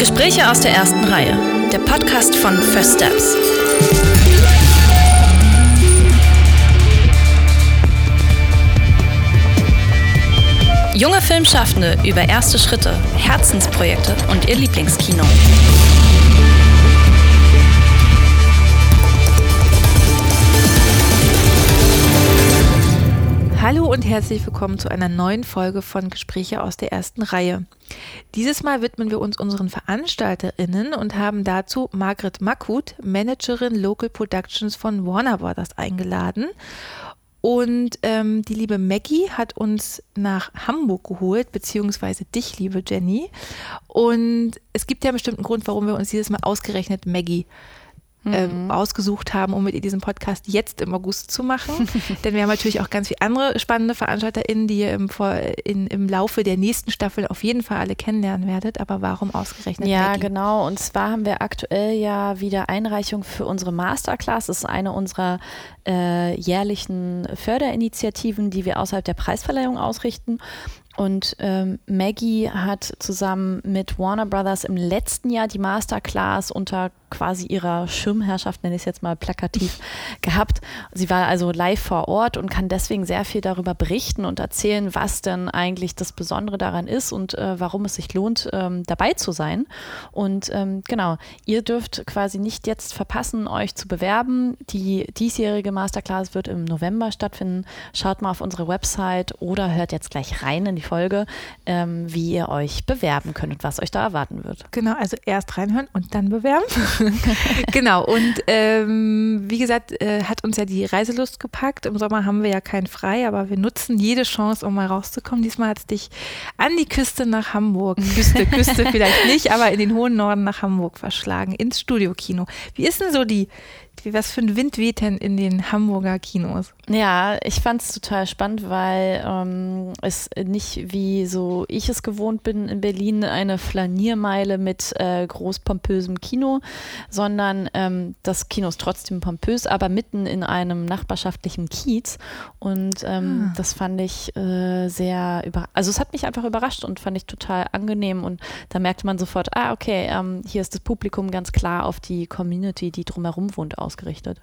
Gespräche aus der ersten Reihe. Der Podcast von First Steps. Junge Filmschaffende über erste Schritte, Herzensprojekte und ihr Lieblingskino. Hallo und herzlich willkommen zu einer neuen Folge von Gespräche aus der ersten Reihe. Dieses Mal widmen wir uns unseren VeranstalterInnen und haben dazu Margret Makut, Managerin Local Productions von Warner Brothers, eingeladen. Und ähm, die liebe Maggie hat uns nach Hamburg geholt, beziehungsweise dich, liebe Jenny. Und es gibt ja einen bestimmten Grund, warum wir uns dieses Mal ausgerechnet Maggie mhm. ausgesucht haben, um mit ihr diesen Podcast jetzt im August zu machen. Denn wir haben natürlich auch ganz viele andere spannende VeranstalterInnen, die ihr im, in, im Laufe der nächsten Staffel auf jeden Fall alle kennenlernen werdet. Aber warum ausgerechnet? Ja, Maggie? genau. Und zwar haben wir aktuell ja wieder Einreichung für unsere Masterclass. Das ist eine unserer äh, jährlichen Förderinitiativen, die wir außerhalb der Preisverleihung ausrichten. Und ähm, Maggie hat zusammen mit Warner Brothers im letzten Jahr die Masterclass unter quasi ihrer Schirmherrschaft, nenne ich es jetzt mal plakativ, gehabt. Sie war also live vor Ort und kann deswegen sehr viel darüber berichten und erzählen, was denn eigentlich das Besondere daran ist und äh, warum es sich lohnt, ähm, dabei zu sein. Und ähm, genau, ihr dürft quasi nicht jetzt verpassen, euch zu bewerben. Die diesjährige Masterclass wird im November stattfinden. Schaut mal auf unsere Website oder hört jetzt gleich rein in die Folge, ähm, wie ihr euch bewerben könnt und was euch da erwarten wird. Genau, also erst reinhören und dann bewerben. genau, und ähm, wie gesagt, äh, hat uns ja die Reiselust gepackt. Im Sommer haben wir ja kein Frei, aber wir nutzen jede Chance, um mal rauszukommen. Diesmal hat es dich an die Küste nach Hamburg, Küste, Küste vielleicht nicht, aber in den hohen Norden nach Hamburg verschlagen, ins Studiokino. Wie ist denn so die, wie was für ein Wind weht denn in den Hamburger Kinos? Ja, ich fand es total spannend, weil ähm, es nicht wie so ich es gewohnt bin in Berlin eine Flaniermeile mit äh, groß pompösem Kino, sondern ähm, das Kino ist trotzdem pompös, aber mitten in einem nachbarschaftlichen Kiez. Und ähm, ah. das fand ich äh, sehr über, also es hat mich einfach überrascht und fand ich total angenehm. Und da merkte man sofort, ah okay, ähm, hier ist das Publikum ganz klar auf die Community, die drumherum wohnt, aus ausgerichtet.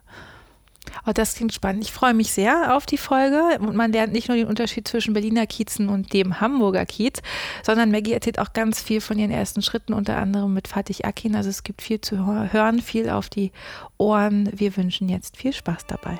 Oh, das klingt spannend. Ich freue mich sehr auf die Folge. Und man lernt nicht nur den Unterschied zwischen Berliner Kiezen und dem Hamburger Kiez, sondern Maggie erzählt auch ganz viel von ihren ersten Schritten, unter anderem mit Fatih Akin. Also es gibt viel zu hören, viel auf die Ohren. Wir wünschen jetzt viel Spaß dabei.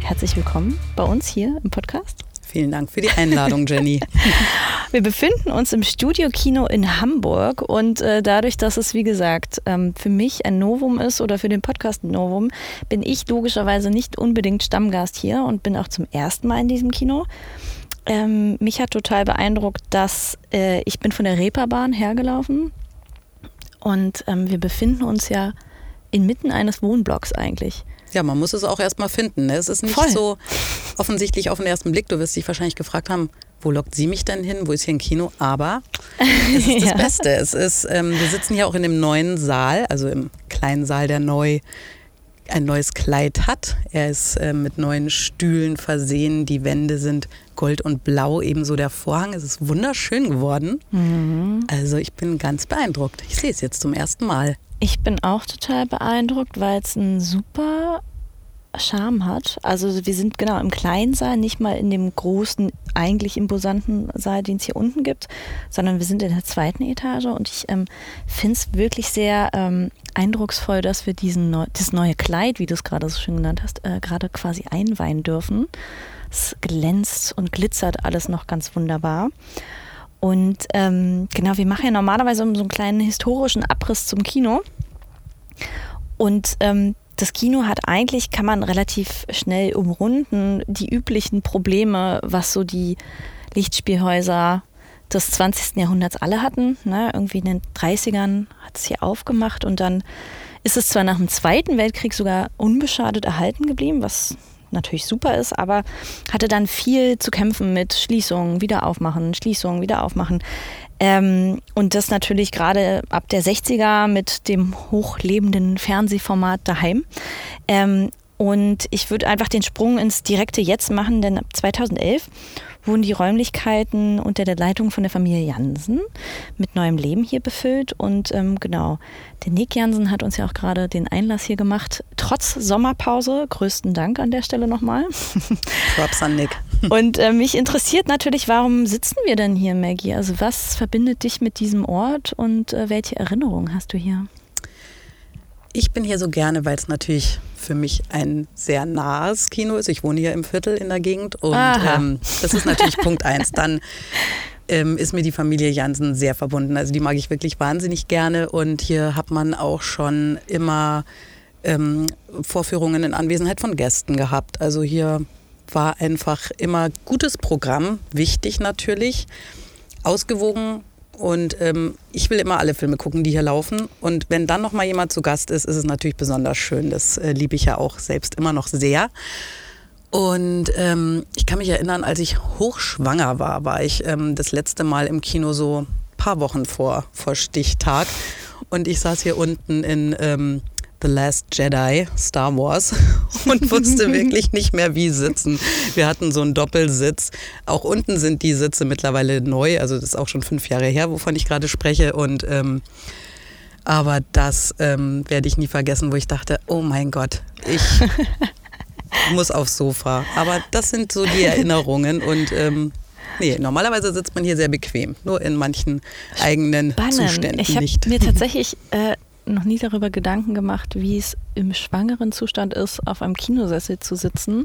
Herzlich willkommen bei uns hier im Podcast. Vielen Dank für die Einladung, Jenny. Wir befinden uns im Studio-Kino in Hamburg und äh, dadurch, dass es, wie gesagt, ähm, für mich ein Novum ist oder für den Podcast ein Novum, bin ich logischerweise nicht unbedingt Stammgast hier und bin auch zum ersten Mal in diesem Kino. Ähm, mich hat total beeindruckt, dass äh, ich bin von der Reeperbahn hergelaufen und ähm, wir befinden uns ja inmitten eines Wohnblocks eigentlich. Ja, man muss es auch erstmal finden. Ne? Es ist nicht Voll. so offensichtlich auf den ersten Blick. Du wirst dich wahrscheinlich gefragt haben, wo lockt sie mich denn hin? Wo ist hier ein Kino? Aber es ist das ja. Beste. Es ist, ähm, wir sitzen hier auch in dem neuen Saal, also im kleinen Saal, der neu ein neues Kleid hat. Er ist äh, mit neuen Stühlen versehen. Die Wände sind gold und blau, ebenso der Vorhang. Es ist wunderschön geworden. Mhm. Also ich bin ganz beeindruckt. Ich sehe es jetzt zum ersten Mal. Ich bin auch total beeindruckt, weil es einen super Charme hat. Also wir sind genau im kleinen Saal, nicht mal in dem großen, eigentlich imposanten Saal, den es hier unten gibt, sondern wir sind in der zweiten Etage und ich ähm, finde es wirklich sehr ähm, eindrucksvoll, dass wir diesen Neu das neue Kleid, wie du es gerade so schön genannt hast, äh, gerade quasi einweihen dürfen. Es glänzt und glitzert alles noch ganz wunderbar. Und ähm, genau, wir machen ja normalerweise so einen kleinen historischen Abriss zum Kino. Und ähm, das Kino hat eigentlich, kann man relativ schnell umrunden, die üblichen Probleme, was so die Lichtspielhäuser des 20. Jahrhunderts alle hatten. Ne? Irgendwie in den 30ern hat es hier aufgemacht und dann ist es zwar nach dem Zweiten Weltkrieg sogar unbeschadet erhalten geblieben, was natürlich super ist, aber hatte dann viel zu kämpfen mit Schließungen, wieder aufmachen, Schließungen, wieder aufmachen. Ähm, und das natürlich gerade ab der 60er mit dem hochlebenden Fernsehformat daheim. Ähm, Und ich würde einfach den Sprung ins direkte Jetzt machen, denn 2011 wurden die Räumlichkeiten unter der Leitung von der Familie Jansen mit neuem Leben hier befüllt. Und ähm, genau, der Nick Jansen hat uns ja auch gerade den Einlass hier gemacht, trotz Sommerpause. Größten Dank an der Stelle nochmal. Props an Nick. Und äh, mich interessiert natürlich, warum sitzen wir denn hier, Maggie? Also was verbindet dich mit diesem Ort und äh, welche Erinnerungen hast du hier? Ich bin hier so gerne, weil es natürlich für mich ein sehr nahes Kino ist. Ich wohne hier im Viertel in der Gegend und ähm, das ist natürlich Punkt eins. Dann ähm, ist mir die Familie Jansen sehr verbunden. Also die mag ich wirklich wahnsinnig gerne und hier hat man auch schon immer ähm, Vorführungen in Anwesenheit von Gästen gehabt. Also hier war einfach immer gutes Programm, wichtig natürlich, ausgewogen und ähm, ich will immer alle Filme gucken, die hier laufen. Und wenn dann noch mal jemand zu Gast ist, ist es natürlich besonders schön. Das äh, liebe ich ja auch selbst immer noch sehr. Und ähm, ich kann mich erinnern, als ich hochschwanger war, war ich ähm, das letzte Mal im Kino so ein paar Wochen vor, vor Stichtag. Und ich saß hier unten in ähm, The Last Jedi, Star Wars, und wusste wirklich nicht mehr, wie sitzen. Wir hatten so einen Doppelsitz. Auch unten sind die Sitze mittlerweile neu, also das ist auch schon fünf Jahre her, wovon ich gerade spreche. Und ähm, aber das ähm, werde ich nie vergessen, wo ich dachte, oh mein Gott, ich muss aufs Sofa. Aber das sind so die Erinnerungen und ähm, Nee, normalerweise sitzt man hier sehr bequem, nur in manchen eigenen Spannend. Zuständen ich nicht. mir tatsächlich äh, noch nie darüber Gedanken gemacht, wie es im schwangeren Zustand ist, auf einem Kinosessel zu sitzen.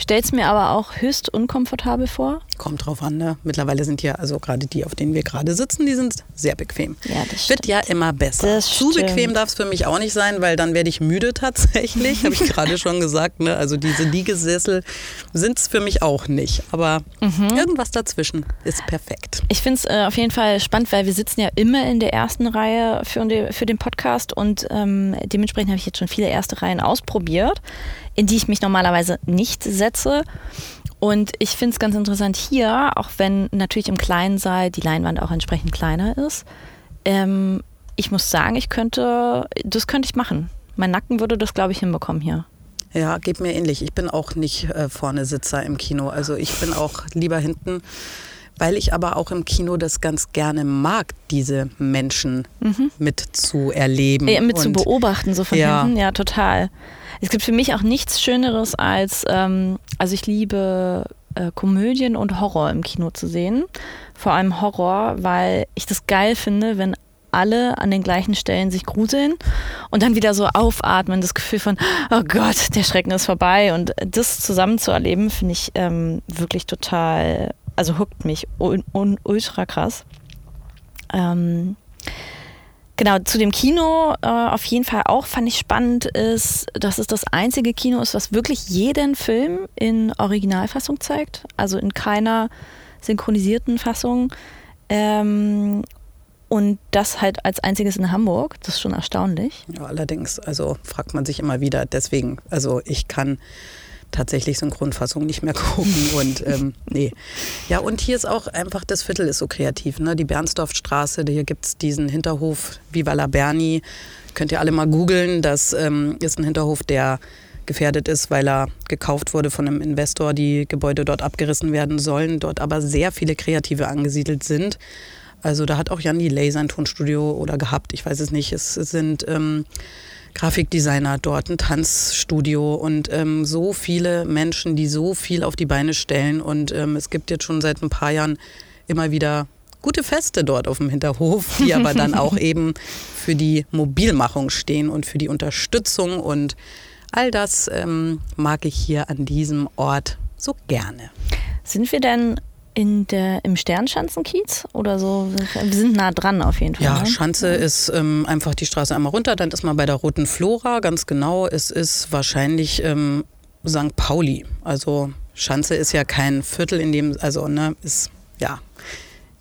Stellt es mir aber auch höchst unkomfortabel vor. Kommt drauf an, ne? Mittlerweile sind ja, also gerade die, auf denen wir gerade sitzen, die sind sehr bequem. Ja, das Wird ja immer besser. Das Zu stimmt. bequem darf es für mich auch nicht sein, weil dann werde ich müde tatsächlich, habe ich gerade schon gesagt. Ne? Also diese Liegesessel sind es für mich auch nicht. Aber mhm. irgendwas dazwischen ist perfekt. Ich finde es äh, auf jeden Fall spannend, weil wir sitzen ja immer in der ersten Reihe für, für den Podcast und ähm, dementsprechend habe ich jetzt schon viele erste Reihen ausprobiert in die ich mich normalerweise nicht setze. Und ich finde es ganz interessant hier, auch wenn natürlich im kleinen Saal die Leinwand auch entsprechend kleiner ist. Ähm, ich muss sagen, ich könnte, das könnte ich machen. Mein Nacken würde das, glaube ich, hinbekommen hier. Ja, geht mir ähnlich. Ich bin auch nicht äh, vorne Sitzer im Kino. Also ich bin auch lieber hinten, weil ich aber auch im Kino das ganz gerne mag, diese Menschen mhm. mit zu erleben. Ja, mit zu beobachten, so von ja. hinten. Ja, total. Es gibt für mich auch nichts Schöneres als, ähm, also ich liebe äh, Komödien und Horror im Kino zu sehen. Vor allem Horror, weil ich das geil finde, wenn alle an den gleichen Stellen sich gruseln und dann wieder so aufatmen, das Gefühl von, oh Gott, der Schrecken ist vorbei. Und das zusammen zu erleben, finde ich ähm, wirklich total, also huckt mich un, un, ultra krass. Ähm, Genau, zu dem Kino äh, auf jeden Fall auch fand ich spannend ist, dass es das einzige Kino ist, was wirklich jeden Film in Originalfassung zeigt, also in keiner synchronisierten Fassung. Ähm, und das halt als einziges in Hamburg, das ist schon erstaunlich. Ja, allerdings, also fragt man sich immer wieder, deswegen, also ich kann tatsächlich Synchronfassung nicht mehr gucken. Und ähm, nee. Ja, und hier ist auch einfach, das Viertel ist so kreativ. Ne? Die Bernsdorfstraße, hier gibt es diesen Hinterhof Viva la Berni. Könnt ihr alle mal googeln. Das ähm, ist ein Hinterhof, der gefährdet ist, weil er gekauft wurde von einem Investor, die Gebäude dort abgerissen werden sollen, dort aber sehr viele Kreative angesiedelt sind. Also da hat auch Jan Delay sein Tonstudio oder gehabt, ich weiß es nicht. Es, es sind ähm, Grafikdesigner dort, ein Tanzstudio und ähm, so viele Menschen, die so viel auf die Beine stellen. Und ähm, es gibt jetzt schon seit ein paar Jahren immer wieder gute Feste dort auf dem Hinterhof, die aber dann auch eben für die Mobilmachung stehen und für die Unterstützung. Und all das ähm, mag ich hier an diesem Ort so gerne. Sind wir denn in der, im Sternschanzenkiez oder so? Wir sind nah dran auf jeden Fall. Ja, ne? Schanze ist ähm, einfach die Straße einmal runter, dann ist man bei der Roten Flora, ganz genau. Es ist wahrscheinlich ähm, St. Pauli. Also Schanze ist ja kein Viertel, in dem, also ne, ist ja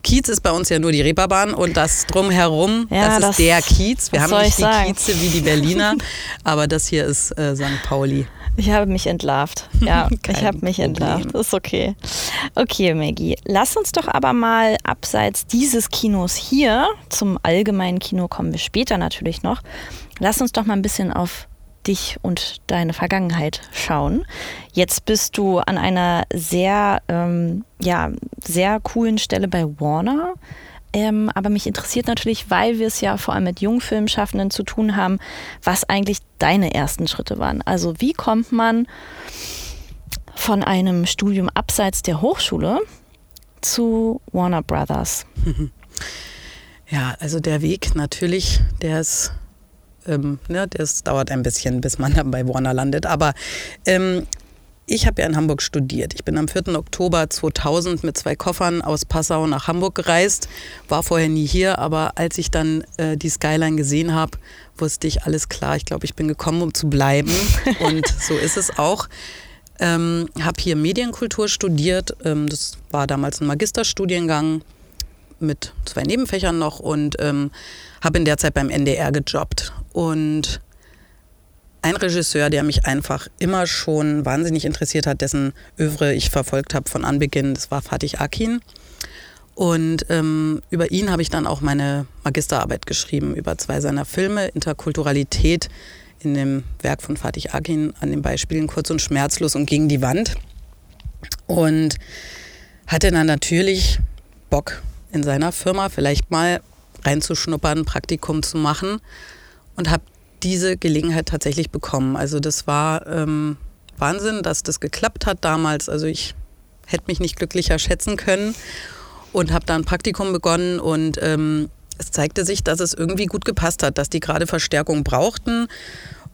Kiez ist bei uns ja nur die Reeperbahn und das drumherum, ja, das, das ist der Kiez. Wir haben nicht die sagen? Kieze wie die Berliner, aber das hier ist äh, St. Pauli. Ich habe mich entlarvt. Ja, ich habe mich entlarvt. Ist okay. Okay, Maggie. Lass uns doch aber mal abseits dieses Kinos hier, zum allgemeinen Kino kommen wir später natürlich noch, lass uns doch mal ein bisschen auf dich und deine Vergangenheit schauen. Jetzt bist du an einer sehr, ähm, ja, sehr coolen Stelle bei Warner. Ähm, aber mich interessiert natürlich, weil wir es ja vor allem mit Jungfilmschaffenden zu tun haben, was eigentlich deine ersten Schritte waren. Also wie kommt man von einem Studium abseits der Hochschule zu Warner Brothers? Ja, also der Weg natürlich, der ist, ähm, ne, das dauert ein bisschen, bis man dann bei Warner landet. Aber ähm, ich habe ja in Hamburg studiert. Ich bin am 4. Oktober 2000 mit zwei Koffern aus Passau nach Hamburg gereist. War vorher nie hier, aber als ich dann äh, die Skyline gesehen habe, wusste ich alles klar. Ich glaube, ich bin gekommen, um zu bleiben. Und so ist es auch. Ähm, habe hier Medienkultur studiert. Ähm, das war damals ein Magisterstudiengang mit zwei Nebenfächern noch und ähm, habe in der Zeit beim NDR gejobbt. Und ein Regisseur, der mich einfach immer schon wahnsinnig interessiert hat, dessen Övre ich verfolgt habe von Anbeginn, das war Fatih Akin. Und ähm, über ihn habe ich dann auch meine Magisterarbeit geschrieben, über zwei seiner Filme, Interkulturalität in dem Werk von Fatih Akin, an den Beispielen Kurz und Schmerzlos und Gegen die Wand. Und hatte dann natürlich Bock, in seiner Firma vielleicht mal reinzuschnuppern, ein Praktikum zu machen und habe diese Gelegenheit tatsächlich bekommen. Also das war ähm, Wahnsinn, dass das geklappt hat damals. Also ich hätte mich nicht glücklicher schätzen können und habe da ein Praktikum begonnen und ähm, es zeigte sich, dass es irgendwie gut gepasst hat, dass die gerade Verstärkung brauchten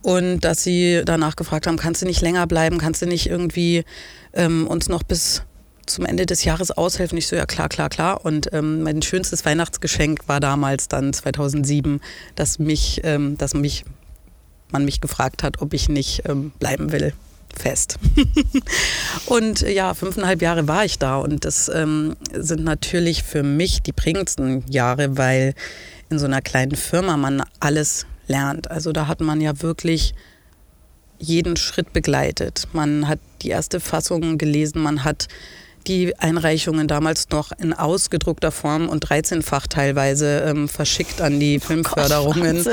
und dass sie danach gefragt haben, kannst du nicht länger bleiben, kannst du nicht irgendwie ähm, uns noch bis zum Ende des Jahres aushelfen. Ich so, ja klar, klar, klar. Und ähm, mein schönstes Weihnachtsgeschenk war damals dann 2007, dass mich, ähm, dass mich, man mich gefragt hat, ob ich nicht ähm, bleiben will. Fest. und ja, fünfeinhalb Jahre war ich da und das ähm, sind natürlich für mich die prägendsten Jahre, weil in so einer kleinen Firma man alles lernt. Also da hat man ja wirklich jeden Schritt begleitet. Man hat die erste Fassung gelesen, man hat die Einreichungen damals noch in ausgedruckter Form und 13-fach teilweise ähm, verschickt an die oh Filmförderungen.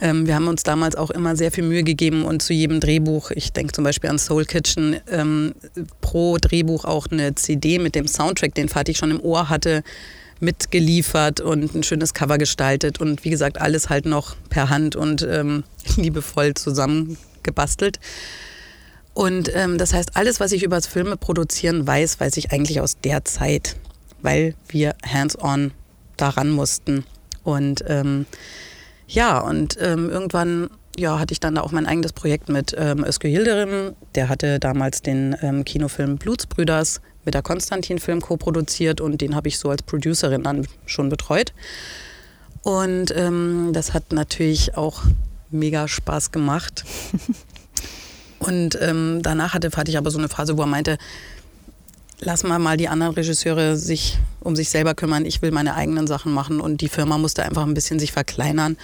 ähm, wir haben uns damals auch immer sehr viel Mühe gegeben und zu jedem Drehbuch, ich denke zum Beispiel an Soul Kitchen, ähm, pro Drehbuch auch eine CD mit dem Soundtrack, den Fatih schon im Ohr hatte, mitgeliefert und ein schönes Cover gestaltet und wie gesagt alles halt noch per Hand und ähm, liebevoll zusammengebastelt. Und ähm, das heißt, alles, was ich über das Filme produzieren weiß, weiß ich eigentlich aus der Zeit, weil wir hands-on daran mussten. Und ähm, ja, und ähm, irgendwann ja, hatte ich dann da auch mein eigenes Projekt mit ähm, Özgür Yildirim. Der hatte damals den ähm, Kinofilm Blutsbrüders mit der Konstantin Film co-produziert und den habe ich so als Producerin dann schon betreut. Und ähm, das hat natürlich auch mega Spaß gemacht. Und ähm, danach hatte Fatih aber so eine Phase, wo er meinte, lass mal mal die anderen Regisseure sich um sich selber kümmern. Ich will meine eigenen Sachen machen und die Firma musste einfach ein bisschen sich verkleinern.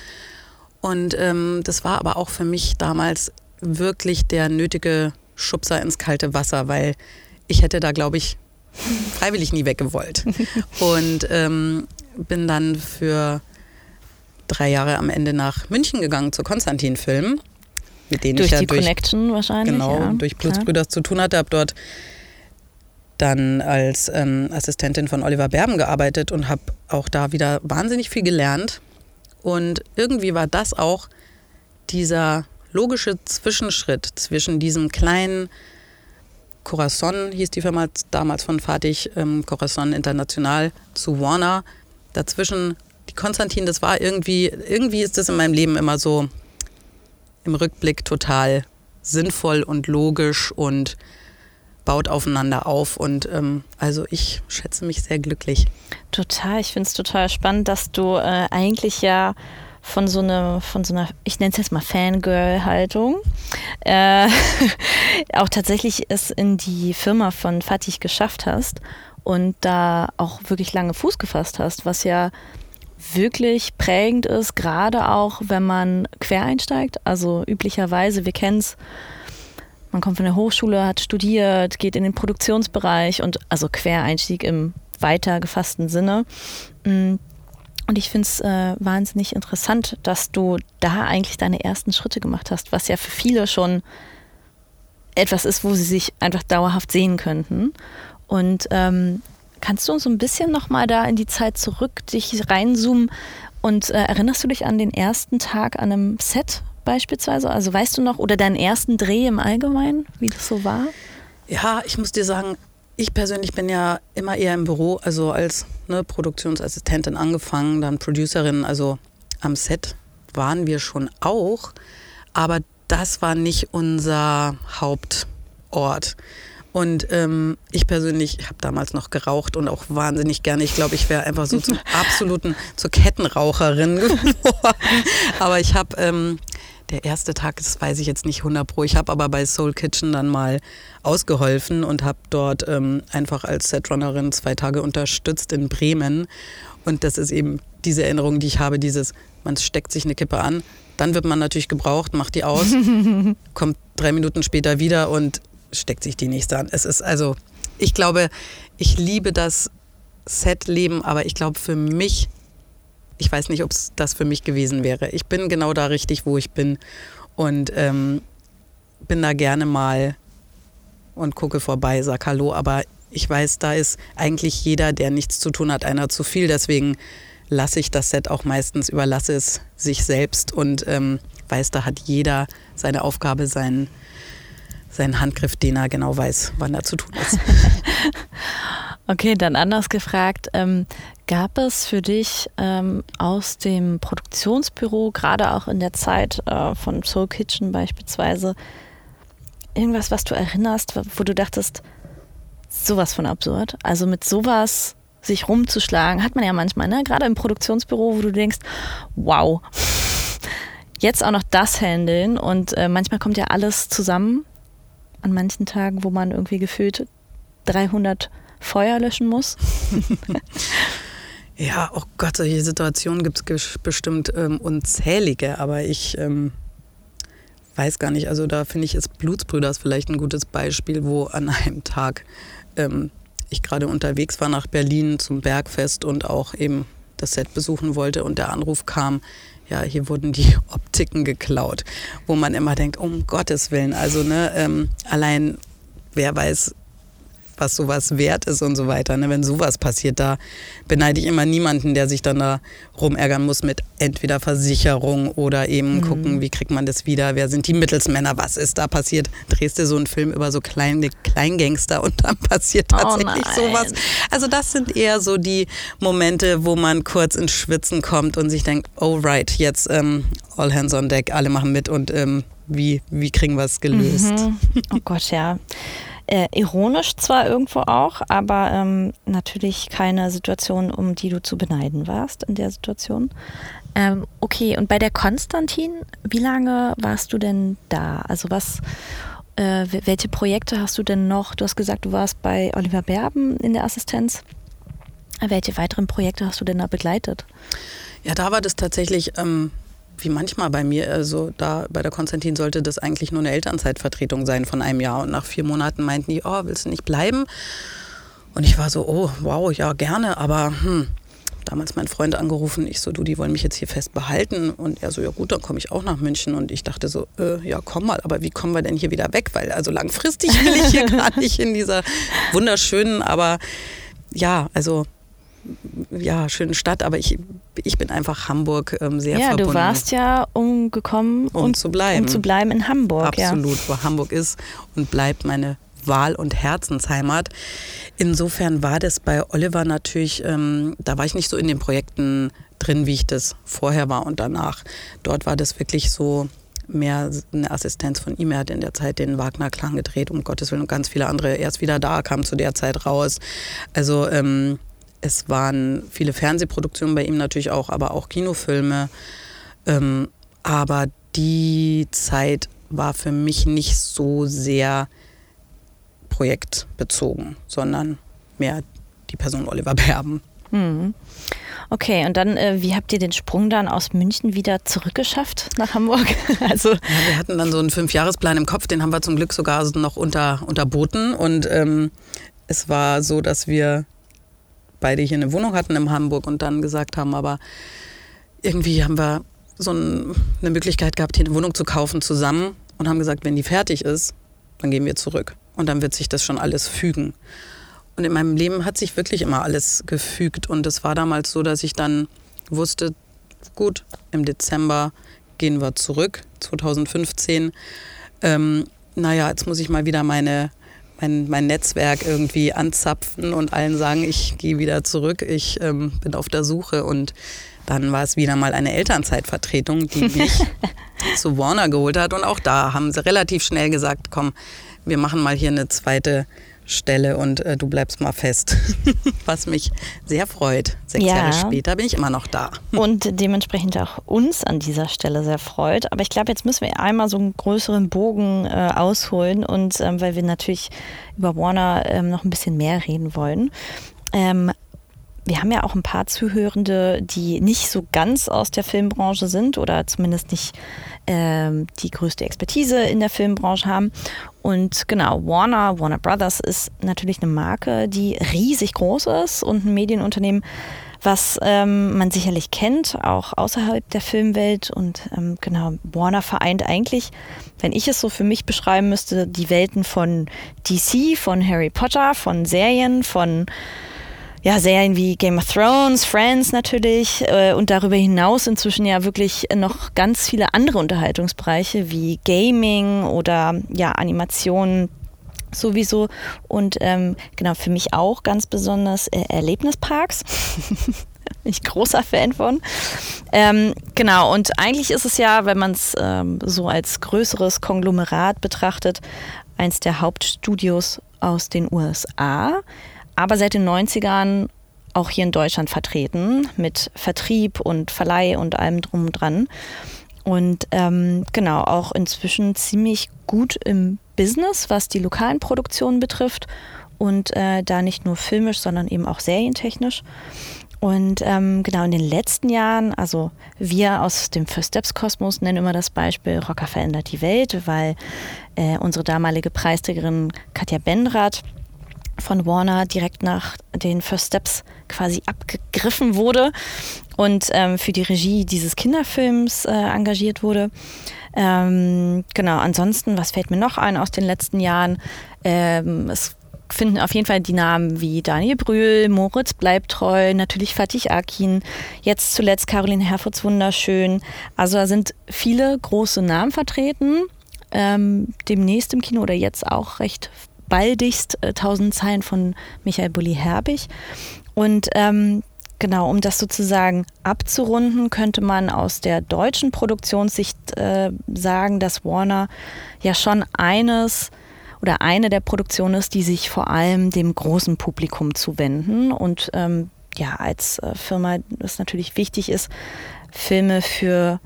Und ähm, das war aber auch für mich damals wirklich der nötige Schubser ins kalte Wasser, weil ich hätte da, glaube ich, freiwillig nie weggewollt. Und ähm, bin dann für drei Jahre am Ende nach München gegangen zur Konstantin Film mit denen durch ich ja die durch, Connection wahrscheinlich. Genau, ja, durch Blutsbrüder zu tun hatte. Habe dort dann als ähm, Assistentin von Oliver Berben gearbeitet und habe auch da wieder wahnsinnig viel gelernt. Und irgendwie war das auch dieser logische Zwischenschritt zwischen diesem kleinen Corazon, hieß die Firma damals von Fatih, ähm, Corazon International, zu Warner. Dazwischen die Konstantin, das war irgendwie, irgendwie ist das in meinem Leben immer so im Rückblick total sinnvoll und logisch und baut aufeinander auf. Und ähm, also ich schätze mich sehr glücklich. Total, ich finde es total spannend, dass du äh, eigentlich ja von so einer, von so einer, ich nenne es jetzt mal Fangirl-Haltung, äh, auch tatsächlich es in die Firma von Fatih geschafft hast und da auch wirklich lange Fuß gefasst hast, was ja wirklich prägend ist, gerade auch wenn man quer einsteigt. Also üblicherweise, wir kennen es, man kommt von der Hochschule, hat studiert, geht in den Produktionsbereich und also Quereinstieg im weiter gefassten Sinne. Mm. Und ich finde es äh, wahnsinnig interessant, dass du da eigentlich deine ersten Schritte gemacht hast, was ja für viele schon etwas ist, wo sie sich einfach dauerhaft sehen könnten. Und ähm, kannst du uns so ein bisschen nochmal da in die Zeit zurück, dich reinzoomen und äh, erinnerst du dich an den ersten Tag an einem Set beispielsweise? Also weißt du noch, oder deinen ersten Dreh im Allgemeinen, wie das so war? Ja, ich muss dir sagen, ich persönlich bin ja immer eher im Büro, also als ne, Produktionsassistentin angefangen, dann Producerin, also am Set waren wir schon auch, aber das war nicht unser Hauptort. Und ähm, ich persönlich habe damals noch geraucht und auch wahnsinnig gerne. Ich glaube, ich wäre einfach so zum absoluten, zur Kettenraucherin geworden. Aber ich habe ähm, der erste Tag, das weiß ich jetzt nicht 100 pro. Ich habe aber bei Soul Kitchen dann mal ausgeholfen und habe dort ähm, einfach als Setrunnerin zwei Tage unterstützt in Bremen. Und das ist eben diese Erinnerung, die ich habe, dieses, man steckt sich eine Kippe an, dann wird man natürlich gebraucht, macht die aus, kommt drei Minuten später wieder und steckt sich die nächste an. Es ist also, ich glaube, ich liebe das Set-Leben, aber ich glaube für mich ich weiß nicht, ob es das für mich gewesen wäre. Ich bin genau da richtig, wo ich bin und ähm, bin da gerne mal und gucke vorbei, sag Hallo, aber ich weiß, da ist eigentlich jeder, der nichts zu tun hat, einer zu viel. Deswegen lasse ich das Set auch meistens, überlasse es sich selbst und ähm, weiß, da hat jeder seine Aufgabe, seinen, seinen Handgriff, den er genau weiß, wann er zu tun ist. Okay, dann anders gefragt, ähm, gab es für dich ähm, aus dem Produktionsbüro, gerade auch in der Zeit äh, von Soul Kitchen beispielsweise, irgendwas, was du erinnerst, wo du dachtest, sowas von absurd? Also mit sowas sich rumzuschlagen, hat man ja manchmal, ne? gerade im Produktionsbüro, wo du denkst, wow, jetzt auch noch das handeln und äh, manchmal kommt ja alles zusammen an manchen Tagen, wo man irgendwie gefühlt 300 Feuer löschen muss? ja, oh Gott, solche Situationen gibt es bestimmt ähm, unzählige, aber ich ähm, weiß gar nicht. Also da finde ich, ist Blutsbrüders vielleicht ein gutes Beispiel, wo an einem Tag ähm, ich gerade unterwegs war nach Berlin zum Bergfest und auch eben das Set besuchen wollte und der Anruf kam, ja, hier wurden die Optiken geklaut, wo man immer denkt, um Gottes Willen, also ne, ähm, allein wer weiß, was sowas wert ist und so weiter. Ne? Wenn sowas passiert, da beneide ich immer niemanden, der sich dann da rumärgern muss mit entweder Versicherung oder eben mhm. gucken, wie kriegt man das wieder, wer sind die Mittelsmänner, was ist da passiert. Drehst du so einen Film über so kleine Kleingangster und dann passiert oh tatsächlich oh sowas. Also das sind eher so die Momente, wo man kurz ins Schwitzen kommt und sich denkt, oh right, jetzt ähm, all hands on deck, alle machen mit und ähm, wie, wie kriegen wir es gelöst? Mhm. Oh Gott, ja. Äh, ironisch zwar irgendwo auch, aber ähm, natürlich keine Situation, um die du zu beneiden warst in der Situation. Ähm, okay, und bei der Konstantin, wie lange warst du denn da? Also was, äh, welche Projekte hast du denn noch? Du hast gesagt, du warst bei Oliver Berben in der Assistenz. Welche weiteren Projekte hast du denn da begleitet? Ja, da war das tatsächlich ähm, wie manchmal bei mir, also da bei der Konstantin sollte das eigentlich nur eine Elternzeitvertretung sein von einem Jahr. Und nach vier Monaten meinten die, oh, willst du nicht bleiben? Und ich war so, oh, wow, ja, gerne, aber hm, damals mein Freund angerufen, ich so, du, die wollen mich jetzt hier fest behalten. Und er so, ja gut, dann komme ich auch nach München. Und ich dachte so, äh, ja, komm mal, aber wie kommen wir denn hier wieder weg? Weil also langfristig will ich hier gar nicht in dieser wunderschönen, aber ja, also ja, schönen Stadt, aber ich, ich bin einfach Hamburg ähm, sehr ja, verbunden. Ja, du warst ja umgekommen, um, um, zu bleiben. Um zu bleiben in Hamburg. Absolut, ja. wo Hamburg ist und bleibt meine Wahl- und Herzensheimat. Insofern war das bei Oliver natürlich, ähm, da war ich nicht so in den Projekten drin, wie ich das vorher war und danach. Dort war das wirklich so mehr eine Assistenz von ihm. Er hat in der Zeit den Wagner-Klang gedreht, um Gottes Willen, und ganz viele andere. Erst wieder da, kam zu der Zeit raus. Also ähm, es waren viele Fernsehproduktionen bei ihm natürlich auch, aber auch Kinofilme. Ähm, aber die Zeit war für mich nicht so sehr projektbezogen, sondern mehr die Person Oliver Berben. Mhm. Okay, und dann, äh, wie habt ihr den Sprung dann aus München wieder zurückgeschafft nach Hamburg? also ja, wir hatten dann so einen Fünfjahresplan im Kopf, den haben wir zum Glück sogar noch unter, unterboten. Und ähm, es war so, dass wir beide hier eine Wohnung hatten in Hamburg und dann gesagt haben, aber irgendwie haben wir so ein, eine Möglichkeit gehabt, hier eine Wohnung zu kaufen zusammen und haben gesagt, wenn die fertig ist, dann gehen wir zurück und dann wird sich das schon alles fügen. Und in meinem Leben hat sich wirklich immer alles gefügt und es war damals so, dass ich dann wusste, gut, im Dezember gehen wir zurück, 2015. Ähm, naja, jetzt muss ich mal wieder meine, mein, mein Netzwerk irgendwie anzapfen und allen sagen, ich gehe wieder zurück, ich ähm, bin auf der Suche. Und dann war es wieder mal eine Elternzeitvertretung, die mich zu Warner geholt hat. Und auch da haben sie relativ schnell gesagt, komm, wir machen mal hier eine zweite Stelle und äh, du bleibst mal fest. Was mich sehr freut. Sechs ja. Jahre später bin ich immer noch da. Und dementsprechend auch uns an dieser Stelle sehr freut. Aber ich glaube, jetzt müssen wir einmal so einen größeren Bogen äh, ausholen und ähm, weil wir natürlich über Warner ähm, noch ein bisschen mehr reden wollen. Ähm, wir haben ja auch ein paar Zuhörende, die nicht so ganz aus der Filmbranche sind oder zumindest nicht ähm, die größte Expertise in der Filmbranche haben. Und genau, Warner, Warner Brothers ist natürlich eine Marke, die riesig groß ist und ein Medienunternehmen, was ähm, man sicherlich kennt, auch außerhalb der Filmwelt. Und ähm, genau, Warner vereint eigentlich, wenn ich es so für mich beschreiben müsste, die Welten von DC, von Harry Potter, von Serien, von ja, Serien wie Game of Thrones, Friends natürlich äh, und darüber hinaus inzwischen ja wirklich noch ganz viele andere Unterhaltungsbereiche wie Gaming oder ja, Animationen sowieso und ähm, genau für mich auch ganz besonders äh, Erlebnisparks. Ich großer Fan von. Ähm, genau, und eigentlich ist es ja, wenn man es ähm, so als größeres Konglomerat betrachtet, eins der Hauptstudios aus den USA aber seit den 90ern auch hier in Deutschland vertreten mit Vertrieb und Verleih und allem drum und dran. Und ähm, genau, auch inzwischen ziemlich gut im Business, was die lokalen Produktionen betrifft. Und äh, da nicht nur filmisch, sondern eben auch serientechnisch. Und ähm, genau in den letzten Jahren, also wir aus dem First Steps Kosmos nennen immer das Beispiel Rocker verändert die Welt, weil äh, unsere damalige Preisträgerin Katja Benrath von Warner direkt nach den First Steps quasi abgegriffen wurde und ähm, für die Regie dieses Kinderfilms äh, engagiert wurde. Ähm, genau, ansonsten, was fällt mir noch ein aus den letzten Jahren? Ähm, es finden auf jeden Fall die Namen wie Daniel Brühl, Moritz Bleibtreu, natürlich Fatih Akin, jetzt zuletzt Caroline Herfurts Wunderschön. Also da sind viele große Namen vertreten. Ähm, demnächst im Kino oder jetzt auch recht baldigst äh, 1000 Zeilen von Michael Bulli-Herbig. Und ähm, genau, um das sozusagen abzurunden, könnte man aus der deutschen Produktionssicht äh, sagen, dass Warner ja schon eines oder eine der Produktionen ist, die sich vor allem dem großen Publikum zuwenden und ähm, ja, als äh, Firma es natürlich wichtig ist, Filme für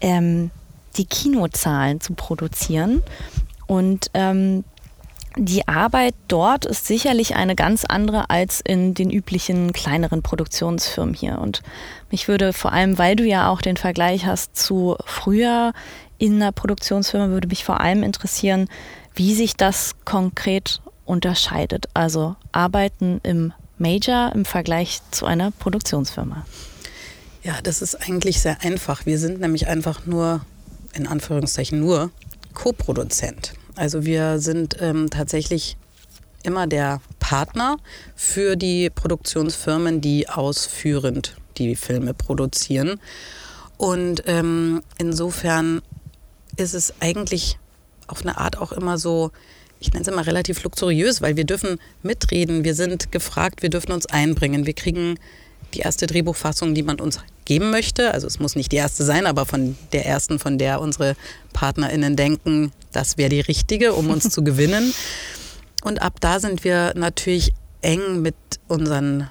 ähm, die Kinozahlen zu produzieren. Und ähm, die Arbeit dort ist sicherlich eine ganz andere als in den üblichen kleineren Produktionsfirmen hier. Und mich würde vor allem, weil du ja auch den Vergleich hast zu früher in einer Produktionsfirma, würde mich vor allem interessieren, wie sich das konkret unterscheidet. Also arbeiten im Major im Vergleich zu einer Produktionsfirma. Ja, das ist eigentlich sehr einfach. Wir sind nämlich einfach nur, in Anführungszeichen nur, Co-Produzent. Also wir sind ähm, tatsächlich immer der Partner für die Produktionsfirmen, die ausführend die Filme produzieren. Und ähm, insofern ist es eigentlich auf eine Art auch immer so, ich nenne es immer relativ luxuriös, weil wir dürfen mitreden, wir sind gefragt, wir dürfen uns einbringen, wir kriegen die erste Drehbuchfassung, die man uns geben möchte. Also es muss nicht die erste sein, aber von der ersten, von der unsere PartnerInnen denken, das wäre die richtige, um uns zu gewinnen. Und ab da sind wir natürlich eng mit unseren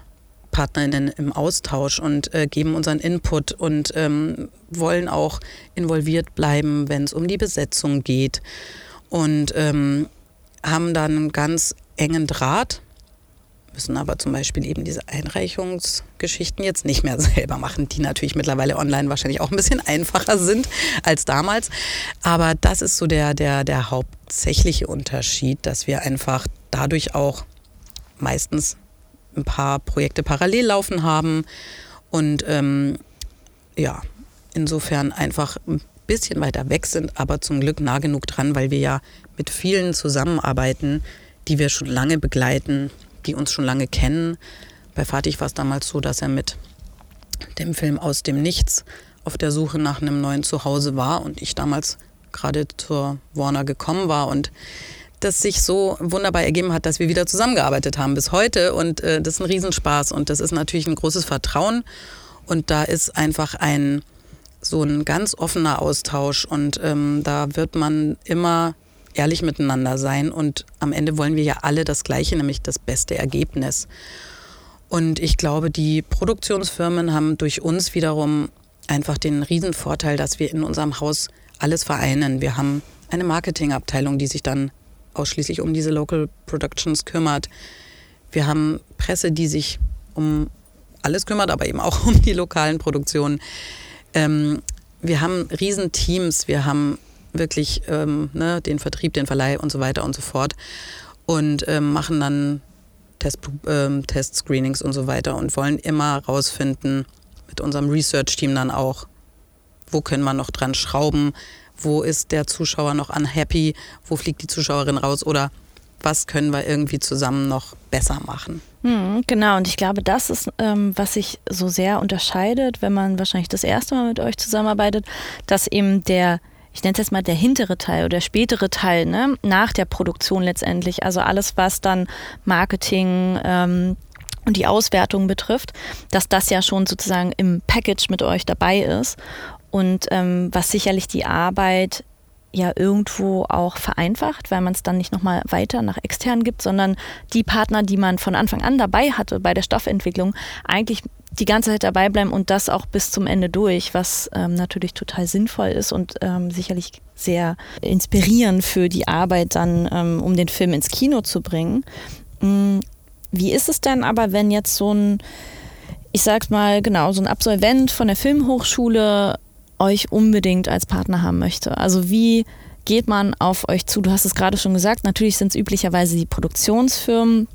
PartnerInnen im Austausch und äh, geben unseren Input und ähm, wollen auch involviert bleiben, wenn es um die Besetzung geht. Und ähm, haben dann einen ganz engen Draht müssen aber zum Beispiel eben diese Einreichungsgeschichten jetzt nicht mehr selber machen, die natürlich mittlerweile online wahrscheinlich auch ein bisschen einfacher sind als damals. Aber das ist so der, der, der hauptsächliche Unterschied, dass wir einfach dadurch auch meistens ein paar Projekte parallel laufen haben und ähm, ja, insofern einfach ein bisschen weiter weg sind, aber zum Glück nah genug dran, weil wir ja mit vielen zusammenarbeiten, die wir schon lange begleiten, die uns schon lange kennen. Bei Fatih war es damals so, dass er mit dem Film Aus dem Nichts auf der Suche nach einem neuen Zuhause war und ich damals gerade zur Warner gekommen war und das sich so wunderbar ergeben hat, dass wir wieder zusammengearbeitet haben bis heute und äh, das ist ein Riesenspaß und das ist natürlich ein großes Vertrauen und da ist einfach ein so ein ganz offener Austausch und ähm, da wird man immer ehrlich miteinander sein und am Ende wollen wir ja alle das Gleiche, nämlich das beste Ergebnis. Und ich glaube, die Produktionsfirmen haben durch uns wiederum einfach den Vorteil, dass wir in unserem Haus alles vereinen. Wir haben eine Marketingabteilung, die sich dann ausschließlich um diese Local Productions kümmert. Wir haben Presse, die sich um alles kümmert, aber eben auch um die lokalen Produktionen. Ähm, wir haben Riesenteams, wir haben wirklich ähm, ne, den Vertrieb, den Verleih und so weiter und so fort und ähm, machen dann Test, ähm, Test-Screenings und so weiter und wollen immer rausfinden, mit unserem Research-Team dann auch, wo können wir noch dran schrauben, wo ist der Zuschauer noch unhappy, wo fliegt die Zuschauerin raus oder was können wir irgendwie zusammen noch besser machen. Hm, genau, und ich glaube, das ist, ähm, was sich so sehr unterscheidet, wenn man wahrscheinlich das erste Mal mit euch zusammenarbeitet, dass eben der ich nenne es jetzt mal der hintere Teil oder der spätere Teil, ne, nach der Produktion letztendlich. Also alles, was dann Marketing, ähm, und die Auswertung betrifft, dass das ja schon sozusagen im Package mit euch dabei ist und ähm, was sicherlich die Arbeit ja irgendwo auch vereinfacht, weil man es dann nicht nochmal weiter nach extern gibt, sondern die Partner, die man von Anfang an dabei hatte bei der Stoffentwicklung, eigentlich die ganze Zeit dabei bleiben und das auch bis zum Ende durch, was ähm, natürlich total sinnvoll ist und ähm, sicherlich sehr inspirierend für die Arbeit dann, ähm, um den Film ins Kino zu bringen. Mm, wie ist es denn aber, wenn jetzt so ein, ich sag's mal genau, so ein Absolvent von der Filmhochschule euch unbedingt als Partner haben möchte? Also wie geht man auf euch zu? Du hast es gerade schon gesagt, natürlich sind es üblicherweise die Produktionsfirmen,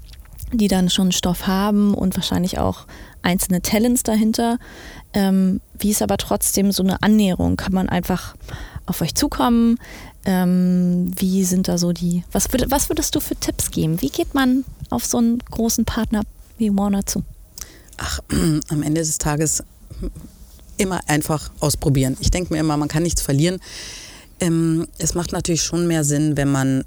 die dann schon Stoff haben und wahrscheinlich auch einzelne Talents dahinter. Ähm, wie ist aber trotzdem so eine Annäherung? Kann man einfach auf euch zukommen? Ähm, wie sind da so die, was, würd, was würdest du für Tipps geben? Wie geht man auf so einen großen Partner wie Warner zu? Ach, am Ende des Tages immer einfach ausprobieren. Ich denke mir immer, man kann nichts verlieren. Ähm, es macht natürlich schon mehr Sinn, wenn man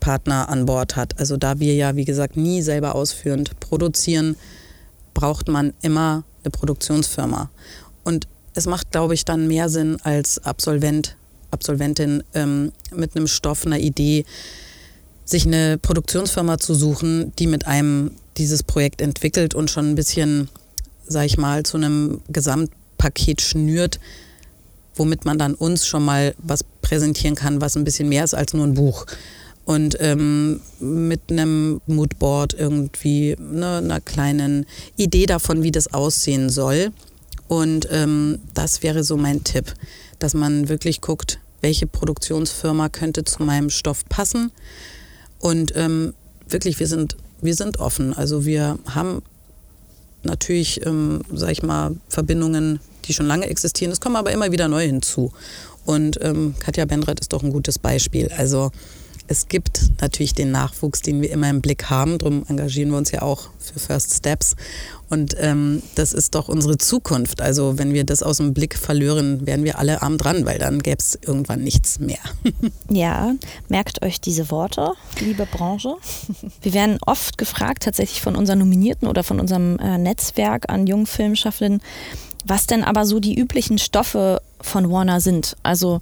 Partner an Bord hat. Also da wir ja, wie gesagt, nie selber ausführend produzieren, braucht man immer eine Produktionsfirma. Und es macht, glaube ich, dann mehr Sinn als Absolvent, Absolventin ähm, mit einem Stoff, einer Idee, sich eine Produktionsfirma zu suchen, die mit einem dieses Projekt entwickelt und schon ein bisschen, sag ich mal, zu einem Gesamtpaket schnürt, womit man dann uns schon mal was präsentieren kann, was ein bisschen mehr ist als nur ein Buch. Und ähm, mit einem Moodboard irgendwie, ne, einer kleinen Idee davon, wie das aussehen soll. Und ähm, das wäre so mein Tipp, dass man wirklich guckt, welche Produktionsfirma könnte zu meinem Stoff passen und ähm, wirklich, wir sind, wir sind offen. Also wir haben natürlich, ähm, sag ich mal, Verbindungen, die schon lange existieren. Es kommen aber immer wieder neue hinzu. Und ähm, Katja Bendrath ist doch ein gutes Beispiel. Also es gibt natürlich den Nachwuchs, den wir immer im Blick haben. Darum engagieren wir uns ja auch für First Steps. Und ähm, das ist doch unsere Zukunft. Also wenn wir das aus dem Blick verlieren, wären wir alle arm dran, weil dann gäbe es irgendwann nichts mehr. ja, merkt euch diese Worte, liebe Branche. Wir werden oft gefragt, tatsächlich von unseren Nominierten oder von unserem äh, Netzwerk an jungen Filmschaffenden, was denn aber so die üblichen Stoffe von Warner sind. Also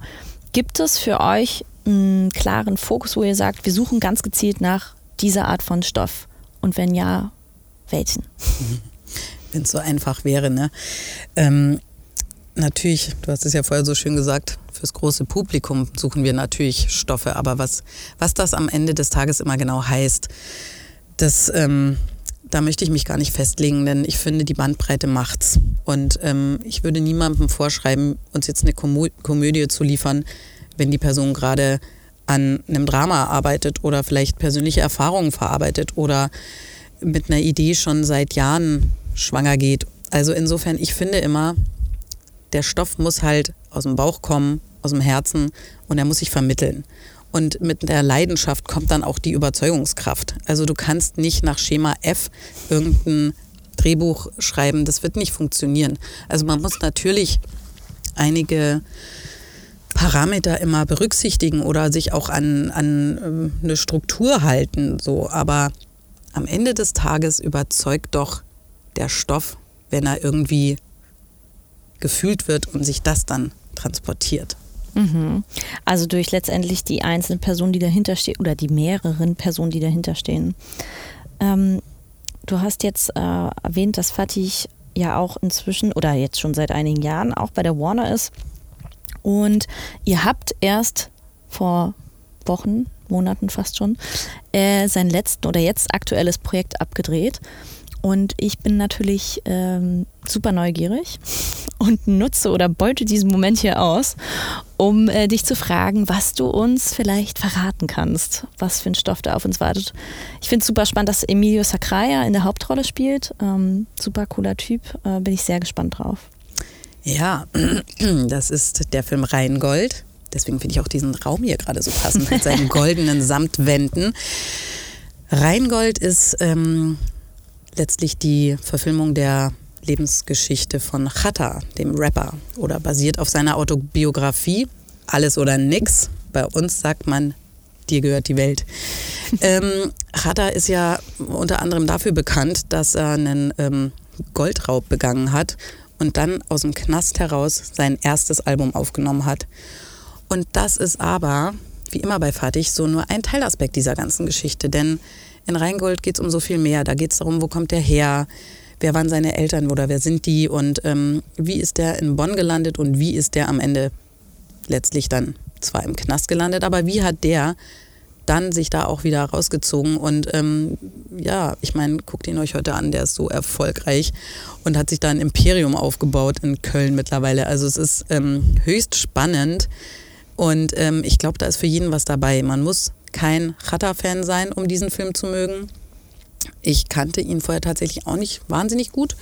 gibt es für euch einen klaren Fokus, wo ihr sagt, wir suchen ganz gezielt nach dieser Art von Stoff? Und wenn ja, welchen? Wenn es so einfach wäre, ne? Ähm, natürlich, du hast es ja vorher so schön gesagt, fürs große Publikum suchen wir natürlich Stoffe, aber was, was das am Ende des Tages immer genau heißt, das, ähm, da möchte ich mich gar nicht festlegen, denn ich finde, die Bandbreite macht's. Und ähm, ich würde niemandem vorschreiben, uns jetzt eine Komö Komödie zu liefern, wenn die Person gerade an einem Drama arbeitet oder vielleicht persönliche Erfahrungen verarbeitet oder mit einer Idee schon seit Jahren schwanger geht. Also insofern, ich finde immer, der Stoff muss halt aus dem Bauch kommen, aus dem Herzen und er muss sich vermitteln. Und mit der Leidenschaft kommt dann auch die Überzeugungskraft. Also du kannst nicht nach Schema F irgendein Drehbuch schreiben, das wird nicht funktionieren. Also man muss natürlich einige Parameter immer berücksichtigen oder sich auch an, an ähm, eine Struktur halten. So. Aber am Ende des Tages überzeugt doch der Stoff, wenn er irgendwie gefühlt wird und sich das dann transportiert. Mhm. Also durch letztendlich die einzelne Person, die dahinter steht, oder die mehreren Personen, die dahinter stehen. Ähm, du hast jetzt äh, erwähnt, dass Fatih ja auch inzwischen oder jetzt schon seit einigen Jahren auch bei der Warner ist. Und ihr habt erst vor Wochen, Monaten fast schon, äh, sein letzten oder jetzt aktuelles Projekt abgedreht. Und ich bin natürlich ähm, super neugierig und nutze oder beute diesen Moment hier aus, um äh, dich zu fragen, was du uns vielleicht verraten kannst, was für ein Stoff da auf uns wartet. Ich finde es super spannend, dass Emilio Sacraia in der Hauptrolle spielt. Ähm, super cooler Typ, äh, bin ich sehr gespannt drauf. Ja, das ist der Film Rheingold. Deswegen finde ich auch diesen Raum hier gerade so passend mit seinen goldenen Samtwänden. Rheingold ist ähm, letztlich die Verfilmung der Lebensgeschichte von Chata, dem Rapper, oder basiert auf seiner Autobiografie Alles oder Nix. Bei uns sagt man, dir gehört die Welt. ähm, Chata ist ja unter anderem dafür bekannt, dass er einen ähm, Goldraub begangen hat und dann aus dem Knast heraus sein erstes Album aufgenommen hat. Und das ist aber, wie immer bei Fatih, so nur ein Teilaspekt dieser ganzen Geschichte. Denn in Rheingold geht es um so viel mehr. Da geht es darum, wo kommt der her? Wer waren seine Eltern oder wer sind die? Und ähm, wie ist der in Bonn gelandet und wie ist der am Ende letztlich dann zwar im Knast gelandet, aber wie hat der dann sich da auch wieder rausgezogen. Und ähm, ja, ich meine, guckt ihn euch heute an, der ist so erfolgreich und hat sich da ein Imperium aufgebaut in Köln mittlerweile. Also es ist ähm, höchst spannend und ähm, ich glaube, da ist für jeden was dabei. Man muss kein Chata-Fan sein, um diesen Film zu mögen. Ich kannte ihn vorher tatsächlich auch nicht wahnsinnig gut.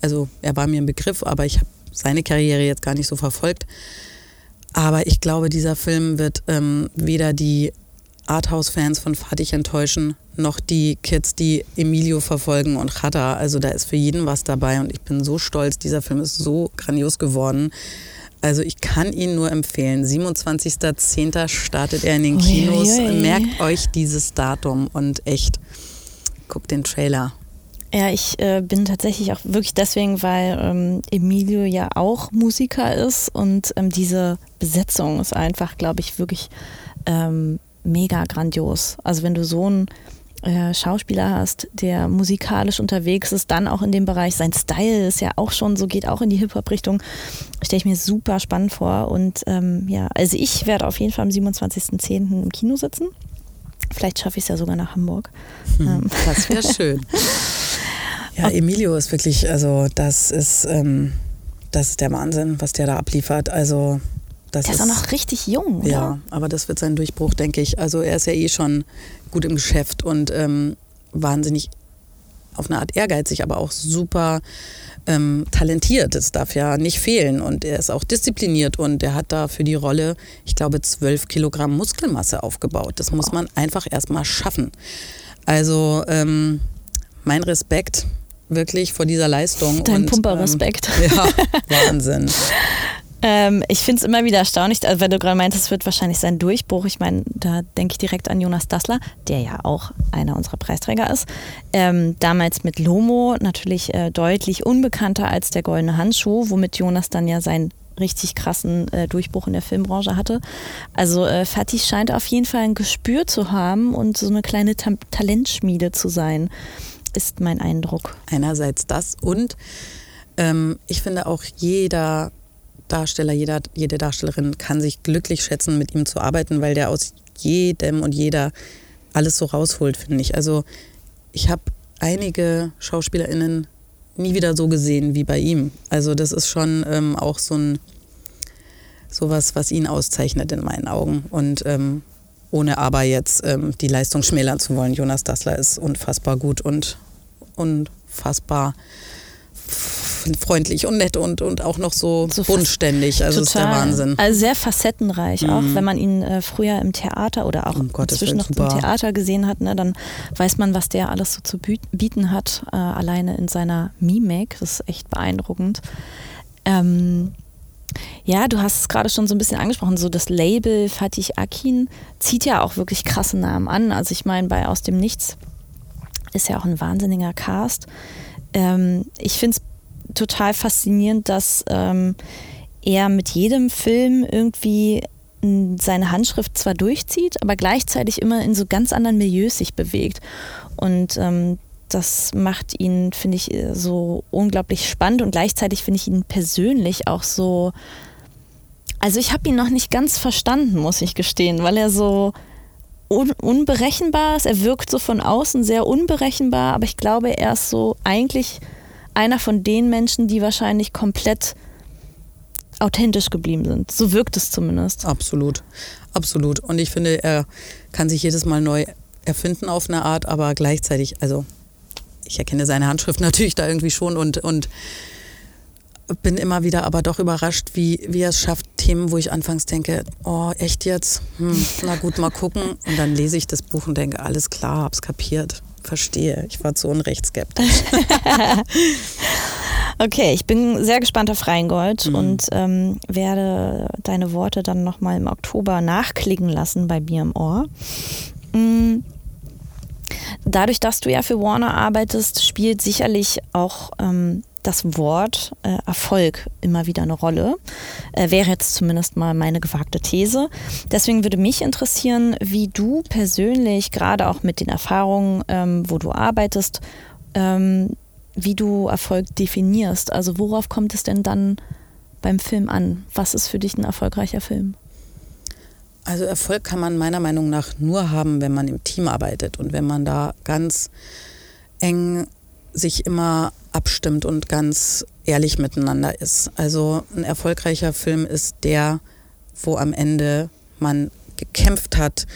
Also er war mir ein Begriff, aber ich habe seine Karriere jetzt gar nicht so verfolgt. Aber ich glaube, dieser Film wird ähm, weder die Arthouse-Fans von Fatih enttäuschen, noch die Kids, die Emilio verfolgen und Chata. Also da ist für jeden was dabei und ich bin so stolz. Dieser Film ist so grandios geworden. Also ich kann ihn nur empfehlen. 27.10. startet er in den Kinos. Uiuiui. Merkt euch dieses Datum und echt, guckt den Trailer. Ja, ich äh, bin tatsächlich auch wirklich deswegen, weil ähm, Emilio ja auch Musiker ist und ähm, diese Besetzung ist einfach, glaube ich, wirklich ähm, mega grandios. Also wenn du so einen äh, Schauspieler hast, der musikalisch unterwegs ist, dann auch in dem Bereich, sein Style ist ja auch schon so, geht auch in die Hip-Hop-Richtung, stelle ich mir super spannend vor. Und ähm, ja, also ich werde auf jeden Fall am 27.10. im Kino sitzen. Vielleicht schaffe ich es ja sogar nach Hamburg. Hm, ähm. das wäre schön. Ja, Emilio ist wirklich, also das ist, ähm, das ist der Wahnsinn, was der da abliefert. Also das der ist, ist auch noch richtig jung, oder? Ja, aber das wird sein Durchbruch, denke ich. Also er ist ja eh schon gut im Geschäft und ähm, wahnsinnig auf eine Art ehrgeizig, aber auch super ähm, talentiert. Das darf ja nicht fehlen. Und er ist auch diszipliniert und er hat da für die Rolle, ich glaube, zwölf Kilogramm Muskelmasse aufgebaut. Das muss man einfach erstmal schaffen. Also ähm, mein Respekt wirklich vor dieser Leistung. Dein Pumper-Respekt. Ähm, ja, Wahnsinn. Ähm, ich finde es immer wieder erstaunlich, also wenn du gerade meintest, es wird wahrscheinlich sein Durchbruch. Ich meine, da denke ich direkt an Jonas Dassler, der ja auch einer unserer Preisträger ist. Ähm, damals mit Lomo natürlich äh, deutlich unbekannter als der Goldene Handschuh, womit Jonas dann ja seinen richtig krassen äh, Durchbruch in der Filmbranche hatte. Also äh, Fatih scheint auf jeden Fall ein Gespür zu haben und so eine kleine Ta Talentschmiede zu sein, ist mein Eindruck. Einerseits das und ähm, ich finde auch jeder Darsteller, jeder, jede Darstellerin kann sich glücklich schätzen, mit ihm zu arbeiten, weil der aus jedem und jeder alles so rausholt, finde ich. Also ich habe einige SchauspielerInnen nie wieder so gesehen wie bei ihm. Also das ist schon ähm, auch so ein sowas, was ihn auszeichnet in meinen Augen. Und ähm, ohne aber jetzt ähm, die Leistung schmälern zu wollen. Jonas Dassler ist unfassbar gut und unfassbar freundlich und nett und, und auch noch so, so bodenständig. Also total. ist der Wahnsinn. Also sehr facettenreich mhm. auch. Wenn man ihn äh, früher im Theater oder auch um inzwischen noch super. im Theater gesehen hat, ne, dann weiß man, was der alles so zu bieten hat, äh, alleine in seiner Mimik. Das ist echt beeindruckend. Ähm, ja, du hast es gerade schon so ein bisschen angesprochen, so das Label Fatih Akin zieht ja auch wirklich krasse Namen an. Also ich meine, bei Aus dem Nichts ist ja auch ein wahnsinniger Cast. Ähm, ich finde es total faszinierend, dass ähm, er mit jedem Film irgendwie seine Handschrift zwar durchzieht, aber gleichzeitig immer in so ganz anderen Milieus sich bewegt. Und ähm, das macht ihn, finde ich, so unglaublich spannend und gleichzeitig finde ich ihn persönlich auch so. Also ich habe ihn noch nicht ganz verstanden, muss ich gestehen, weil er so un unberechenbar ist. Er wirkt so von außen sehr unberechenbar, aber ich glaube, er ist so eigentlich einer von den Menschen, die wahrscheinlich komplett authentisch geblieben sind. So wirkt es zumindest. Absolut, absolut. Und ich finde, er kann sich jedes Mal neu erfinden auf eine Art, aber gleichzeitig, also ich erkenne seine Handschrift natürlich da irgendwie schon und, und bin immer wieder aber doch überrascht, wie, wie er es schafft, Themen, wo ich anfangs denke, oh, echt jetzt? Hm, na gut, mal gucken. Und dann lese ich das Buch und denke, alles klar, hab's kapiert verstehe. Ich war zu Unrecht skeptisch. okay, ich bin sehr gespannt auf Rheingold mhm. und ähm, werde deine Worte dann nochmal im Oktober nachklingen lassen bei mir im Ohr. Mhm. Dadurch, dass du ja für Warner arbeitest, spielt sicherlich auch ähm, das Wort äh, Erfolg immer wieder eine Rolle. Äh, wäre jetzt zumindest mal meine gewagte These. Deswegen würde mich interessieren, wie du persönlich, gerade auch mit den Erfahrungen, ähm, wo du arbeitest, ähm, wie du Erfolg definierst. Also worauf kommt es denn dann beim Film an? Was ist für dich ein erfolgreicher Film? Also Erfolg kann man meiner Meinung nach nur haben, wenn man im Team arbeitet und wenn man da ganz eng sich immer abstimmt und ganz ehrlich miteinander ist. Also ein erfolgreicher Film ist der, wo am Ende man gekämpft hat,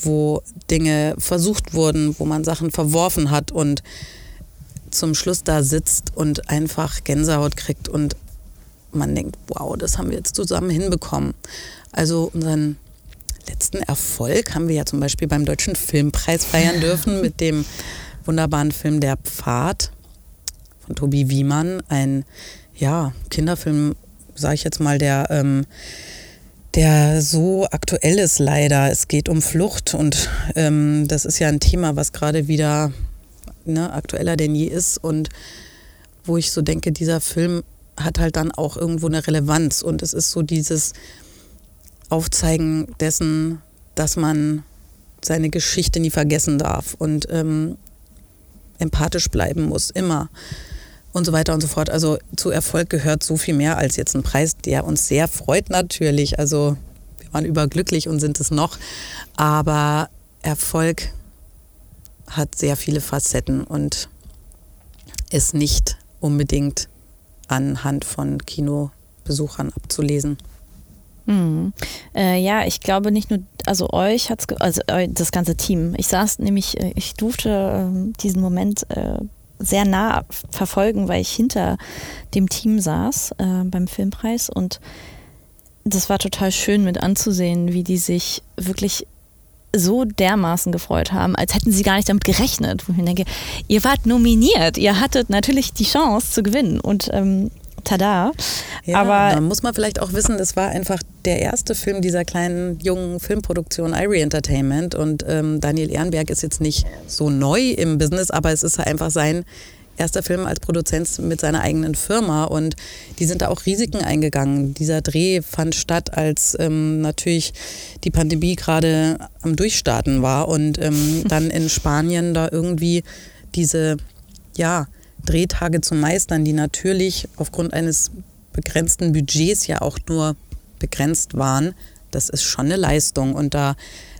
wo Dinge versucht wurden, wo man Sachen verworfen hat und zum Schluss da sitzt und einfach Gänsehaut kriegt und man denkt, wow, das haben wir jetzt zusammen hinbekommen. Also unseren letzten Erfolg haben wir ja zum Beispiel beim Deutschen Filmpreis feiern dürfen mit dem wunderbaren Film Der Pfad von Tobi Wiemann, ein ja, Kinderfilm, sage ich jetzt mal, der, ähm, der so aktuell ist leider. Es geht um Flucht und ähm, das ist ja ein Thema, was gerade wieder ne, aktueller denn je ist und wo ich so denke, dieser Film hat halt dann auch irgendwo eine Relevanz und es ist so dieses Aufzeigen dessen, dass man seine Geschichte nie vergessen darf und ähm, empathisch bleiben muss, immer und so weiter und so fort. Also zu Erfolg gehört so viel mehr als jetzt ein Preis, der uns sehr freut natürlich. Also wir waren überglücklich und sind es noch. Aber Erfolg hat sehr viele Facetten und ist nicht unbedingt anhand von Kinobesuchern abzulesen. Hm. Äh, ja, ich glaube nicht nur, also euch hat es, also äh, das ganze Team. Ich saß nämlich, äh, ich durfte äh, diesen Moment äh, sehr nah verfolgen, weil ich hinter dem Team saß äh, beim Filmpreis. Und das war total schön mit anzusehen, wie die sich wirklich so dermaßen gefreut haben, als hätten sie gar nicht damit gerechnet. Wo ich denke, ihr wart nominiert, ihr hattet natürlich die Chance zu gewinnen. Und ähm, tada. Ja, aber da muss man vielleicht auch wissen, das war einfach der erste Film dieser kleinen jungen Filmproduktion Irie Entertainment und ähm, Daniel Ehrenberg ist jetzt nicht so neu im Business, aber es ist einfach sein erster Film als Produzent mit seiner eigenen Firma und die sind da auch Risiken eingegangen. Dieser Dreh fand statt, als ähm, natürlich die Pandemie gerade am Durchstarten war und ähm, dann in Spanien da irgendwie diese, ja, Drehtage zu meistern, die natürlich aufgrund eines begrenzten Budgets ja auch nur begrenzt waren, das ist schon eine Leistung. Und da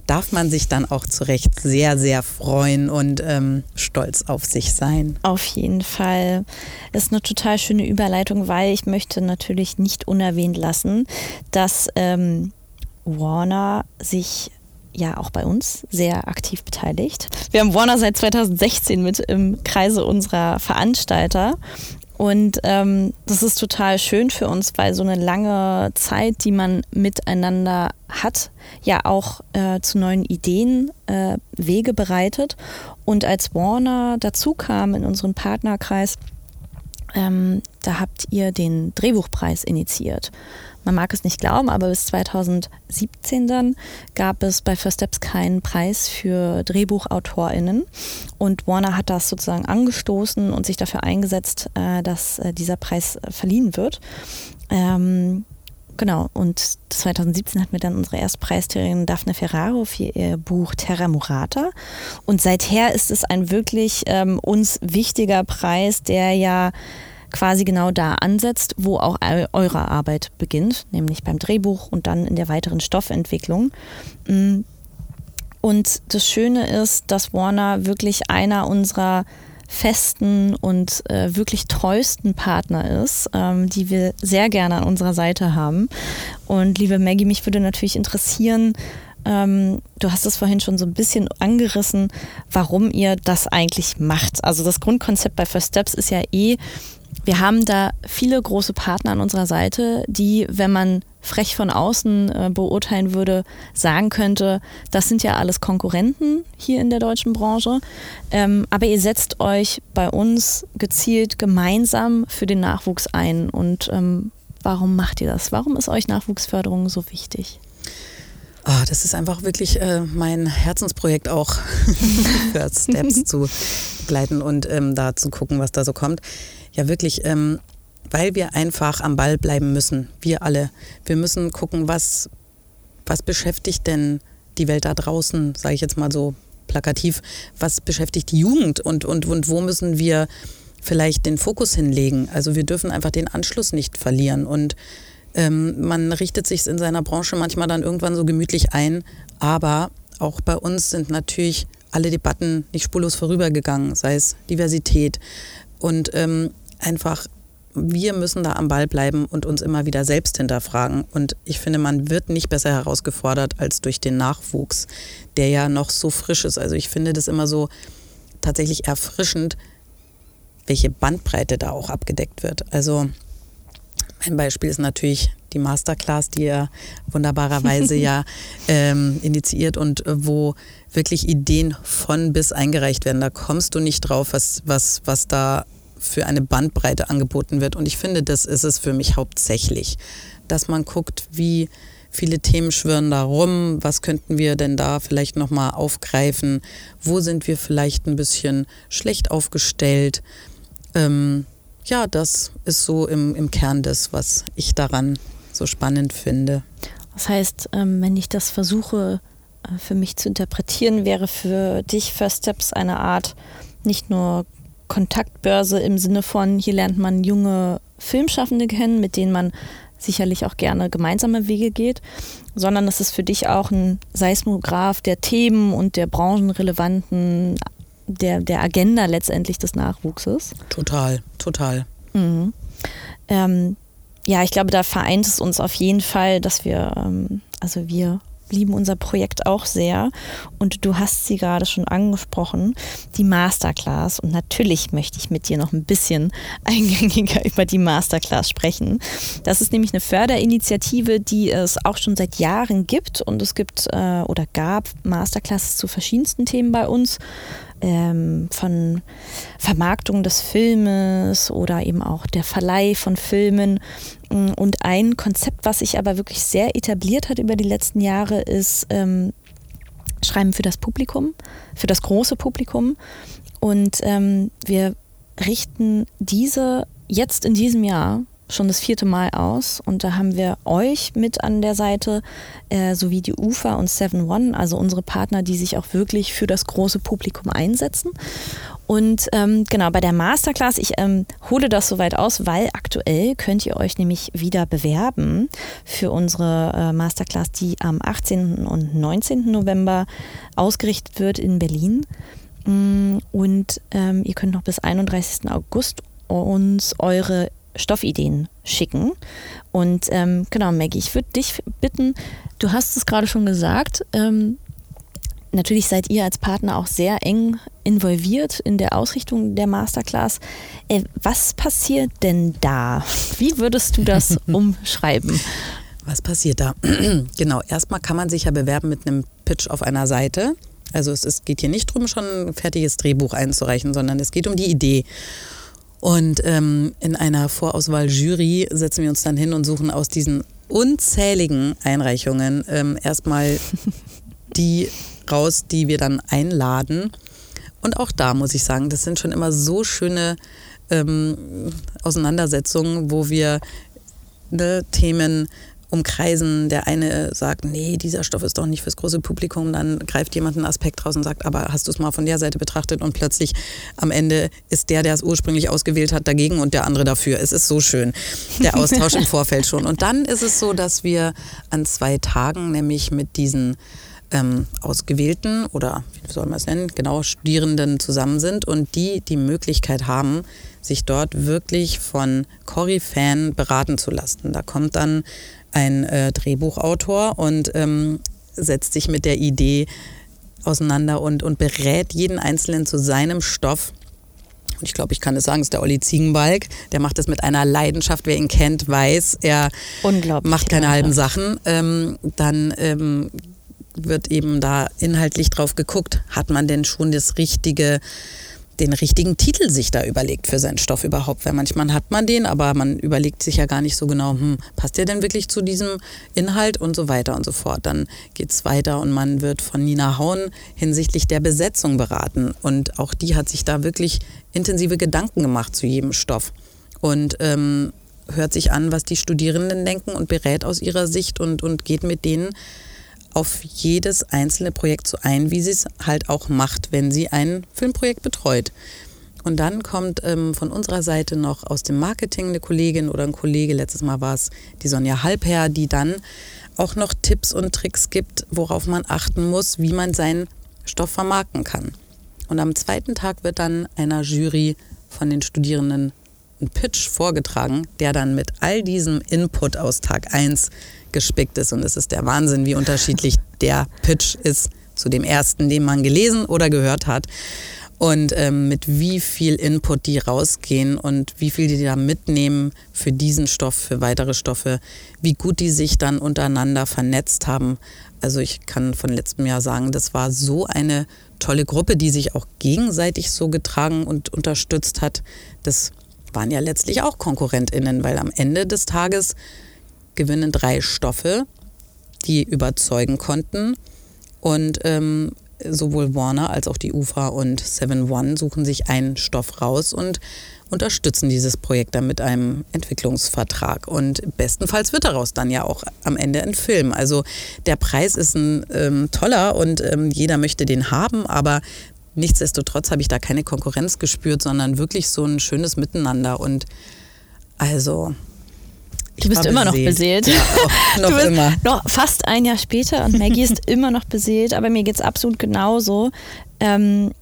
darf man sich dann auch zu Recht sehr, sehr freuen und ähm, stolz auf sich sein. Auf jeden Fall. Das ist eine total schöne Überleitung, weil ich möchte natürlich nicht unerwähnt lassen, dass ähm, Warner sich ja auch bei uns sehr aktiv beteiligt. Wir haben Warner seit 2016 mit im Kreise unserer Veranstalter und ähm, das ist total schön für uns, weil so eine lange Zeit, die man miteinander hat, ja auch äh, zu neuen Ideen äh, Wege bereitet. Und als Warner dazu kam in unseren Partnerkreis, ähm, da habt ihr den Drehbuchpreis initiiert. Man mag es nicht glauben, aber bis 2017 dann gab es bei First Steps keinen Preis für DrehbuchautorInnen. Und Warner hat das sozusagen angestoßen und sich dafür eingesetzt, äh, dass äh, dieser Preis äh, verliehen wird. Ähm, Genau, und 2017 hatten wir dann unsere Erstpreisträgerin Daphne Ferraro für ihr Buch Terra Murata. Und seither ist es ein wirklich ähm, uns wichtiger Preis, der ja quasi genau da ansetzt, wo auch eure Arbeit beginnt, nämlich beim Drehbuch und dann in der weiteren Stoffentwicklung. Mm. Und das Schöne ist, dass Warner wirklich einer unserer festen und äh, wirklich treuesten Partner ist, ähm, die wir sehr gerne an unserer Seite haben. Und liebe Maggie, mich würde natürlich interessieren, ähm, du hast es vorhin schon so ein bisschen angerissen, warum ihr das eigentlich macht. Also das Grundkonzept bei First Steps ist ja eh, wir haben da viele große Partner an unserer Seite, die, wenn man frech von außen äh, beurteilen würde, sagen könnte, das sind ja alles Konkurrenten hier in der deutschen Branche. Ähm, aber ihr setzt euch bei uns gezielt gemeinsam für den Nachwuchs ein. Und ähm, warum macht ihr das? Warum ist euch Nachwuchsförderung so wichtig? Oh, das ist einfach wirklich äh, mein Herzensprojekt auch, First Steps zu begleiten und ähm, da zu gucken, was da so kommt ja wirklich, ähm, weil wir einfach am Ball bleiben müssen, wir alle. Wir müssen gucken, was, was beschäftigt denn die Welt da draußen, sage ich jetzt mal so plakativ, was beschäftigt die Jugend und, und, und wo müssen wir vielleicht den Fokus hinlegen. Also wir dürfen einfach den Anschluss nicht verlieren und ähm, man richtet sich in seiner Branche manchmal dann irgendwann so gemütlich ein, aber auch bei uns sind natürlich alle Debatten nicht spurlos vorübergegangen, sei es Diversität. Und ähm, einfach, wir müssen da am Ball bleiben und uns immer wieder selbst hinterfragen. Und ich finde, man wird nicht besser herausgefordert als durch den Nachwuchs, der ja noch so frisch ist. Also ich finde das immer so tatsächlich erfrischend, welche Bandbreite da auch abgedeckt wird. Also ein Beispiel ist natürlich die Masterclass, die ihr wunderbarerweise ja ähm, initiiert und wo wirklich Ideen von bis eingereicht werden. Da kommst du nicht drauf, was, was, was da für eine Bandbreite angeboten wird. Und ich finde, das ist es für mich hauptsächlich, dass man guckt, wie viele Themen schwirren da rum, was könnten wir denn da vielleicht nochmal aufgreifen, wo sind wir vielleicht ein bisschen schlecht aufgestellt. Ähm, ja, das ist so im, im Kern das, was ich daran so spannend finde. Das heißt, ähm, wenn ich das versuche äh, für mich zu interpretieren, wäre für dich First Steps eine Art nicht nur Kontaktbörse im Sinne von, hier lernt man junge Filmschaffende kennen, mit denen man sicherlich auch gerne gemeinsame Wege geht, sondern es ist für dich auch ein Seismograph der Themen und der branchenrelevanten, der, der Agenda letztendlich des Nachwuchses. Total, total. Mhm. Ähm, ja, ich glaube, da vereint es uns auf jeden Fall, dass wir, ähm, also wir lieben unser Projekt auch sehr. Und du hast sie gerade schon angesprochen, die Masterclass. Und natürlich möchte ich mit dir noch ein bisschen eingängiger über die Masterclass sprechen. Das ist nämlich eine Förderinitiative, die es auch schon seit Jahren gibt. Und es gibt äh, oder gab Masterclasses zu verschiedensten Themen bei uns ähm, von Vermarktung des Filmes oder eben auch der Verleih von Filmen. Und ein Konzept, was sich aber wirklich sehr etabliert hat über die letzten Jahre, ist ähm, Schreiben für das Publikum, für das große Publikum. Und ähm, wir richten diese jetzt in diesem Jahr schon das vierte Mal aus und da haben wir euch mit an der Seite, äh, sowie die UFA und Seven One, also unsere Partner, die sich auch wirklich für das große Publikum einsetzen. Und ähm, genau, bei der Masterclass, ich ähm, hole das soweit aus, weil aktuell könnt ihr euch nämlich wieder bewerben für unsere äh, Masterclass, die am 18. und 19. November ausgerichtet wird in Berlin. Mm, und ähm, ihr könnt noch bis 31. August uns eure Stoffideen schicken. Und ähm, genau, Maggie, ich würde dich bitten, du hast es gerade schon gesagt, ähm, natürlich seid ihr als Partner auch sehr eng involviert in der Ausrichtung der Masterclass. Äh, was passiert denn da? Wie würdest du das umschreiben? Was passiert da? genau, erstmal kann man sich ja bewerben mit einem Pitch auf einer Seite. Also es ist, geht hier nicht darum, schon ein fertiges Drehbuch einzureichen, sondern es geht um die Idee. Und ähm, in einer Vorauswahl-Jury setzen wir uns dann hin und suchen aus diesen unzähligen Einreichungen ähm, erstmal die raus, die wir dann einladen. Und auch da muss ich sagen, das sind schon immer so schöne ähm, Auseinandersetzungen, wo wir ne, Themen umkreisen. Der eine sagt, nee, dieser Stoff ist doch nicht fürs große Publikum. Dann greift jemand einen Aspekt raus und sagt, aber hast du es mal von der Seite betrachtet? Und plötzlich am Ende ist der, der es ursprünglich ausgewählt hat, dagegen und der andere dafür. Es ist so schön, der Austausch im Vorfeld schon. Und dann ist es so, dass wir an zwei Tagen, nämlich mit diesen ähm, Ausgewählten oder wie soll man es nennen, genau Studierenden zusammen sind und die die Möglichkeit haben, sich dort wirklich von Cory-Fan beraten zu lassen. Da kommt dann ein äh, Drehbuchautor und ähm, setzt sich mit der Idee auseinander und, und berät jeden Einzelnen zu seinem Stoff. Und ich glaube, ich kann es sagen, es ist der Olli Ziegenbalg. Der macht das mit einer Leidenschaft. Wer ihn kennt, weiß, er macht keine halben Sachen. Ähm, dann ähm, wird eben da inhaltlich drauf geguckt, hat man denn schon das richtige den richtigen Titel sich da überlegt für seinen Stoff überhaupt. Weil manchmal hat man den, aber man überlegt sich ja gar nicht so genau, hm, passt der denn wirklich zu diesem Inhalt und so weiter und so fort. Dann geht es weiter und man wird von Nina Hauen hinsichtlich der Besetzung beraten. Und auch die hat sich da wirklich intensive Gedanken gemacht zu jedem Stoff. Und ähm, hört sich an, was die Studierenden denken und berät aus ihrer Sicht und, und geht mit denen auf jedes einzelne Projekt so ein, wie sie es halt auch macht, wenn sie ein Filmprojekt betreut. Und dann kommt ähm, von unserer Seite noch aus dem Marketing eine Kollegin oder ein Kollege, letztes Mal war es die Sonja Halbherr, die dann auch noch Tipps und Tricks gibt, worauf man achten muss, wie man seinen Stoff vermarkten kann. Und am zweiten Tag wird dann einer Jury von den Studierenden ein Pitch vorgetragen, der dann mit all diesem Input aus Tag 1 gespickt ist. Und es ist der Wahnsinn, wie unterschiedlich der Pitch ist zu dem ersten, den man gelesen oder gehört hat. Und ähm, mit wie viel Input die rausgehen und wie viel die da mitnehmen für diesen Stoff, für weitere Stoffe, wie gut die sich dann untereinander vernetzt haben. Also ich kann von letztem Jahr sagen, das war so eine tolle Gruppe, die sich auch gegenseitig so getragen und unterstützt hat. Das waren ja letztlich auch KonkurrentInnen, weil am Ende des Tages gewinnen drei Stoffe, die überzeugen konnten. Und ähm, sowohl Warner als auch die UFA und Seven One suchen sich einen Stoff raus und unterstützen dieses Projekt dann mit einem Entwicklungsvertrag. Und bestenfalls wird daraus dann ja auch am Ende ein Film. Also der Preis ist ein ähm, toller und ähm, jeder möchte den haben, aber nichtsdestotrotz habe ich da keine Konkurrenz gespürt, sondern wirklich so ein schönes Miteinander. Und also Du bist immer noch beseelt. Ja, noch du bist immer. Noch fast ein Jahr später und Maggie ist immer noch beseelt, aber mir geht es absolut genauso. Ähm,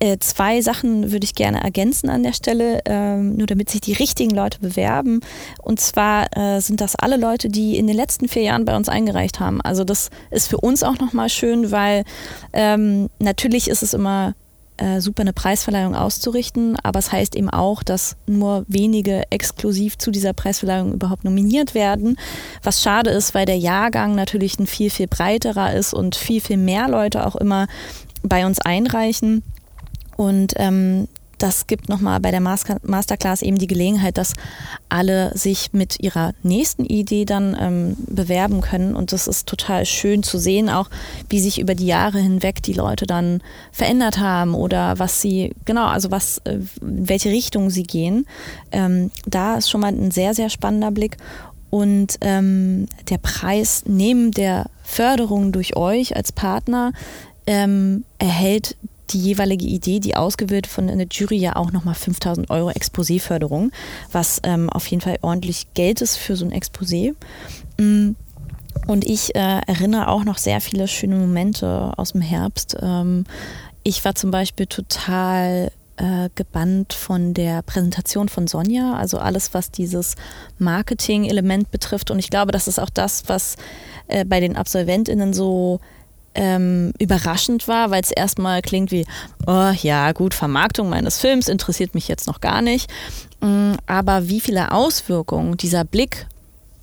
äh, zwei Sachen würde ich gerne ergänzen an der Stelle, ähm, nur damit sich die richtigen Leute bewerben. Und zwar äh, sind das alle Leute, die in den letzten vier Jahren bei uns eingereicht haben. Also das ist für uns auch nochmal schön, weil ähm, natürlich ist es immer äh, super eine Preisverleihung auszurichten, aber es heißt eben auch, dass nur wenige exklusiv zu dieser Preisverleihung überhaupt nominiert werden. Was schade ist, weil der Jahrgang natürlich ein viel, viel breiterer ist und viel, viel mehr Leute auch immer bei uns einreichen. Und ähm, das gibt nochmal bei der Masterclass eben die Gelegenheit, dass alle sich mit ihrer nächsten Idee dann ähm, bewerben können. Und das ist total schön zu sehen, auch wie sich über die Jahre hinweg die Leute dann verändert haben oder was sie, genau, also was, äh, in welche Richtung sie gehen. Ähm, da ist schon mal ein sehr, sehr spannender Blick. Und ähm, der Preis neben der Förderung durch euch als Partner ähm, erhält die jeweilige Idee, die ausgewählt von der Jury ja auch nochmal 5000 Euro Exposé-Förderung, was ähm, auf jeden Fall ordentlich Geld ist für so ein Exposé. Mm. Und ich äh, erinnere auch noch sehr viele schöne Momente aus dem Herbst. Ähm, ich war zum Beispiel total äh, gebannt von der Präsentation von Sonja, also alles, was dieses Marketing-Element betrifft. Und ich glaube, das ist auch das, was äh, bei den AbsolventInnen so ähm, überraschend war, weil es erstmal klingt wie, oh ja, gut, Vermarktung meines Films interessiert mich jetzt noch gar nicht. Mm, aber wie viele Auswirkungen dieser Blick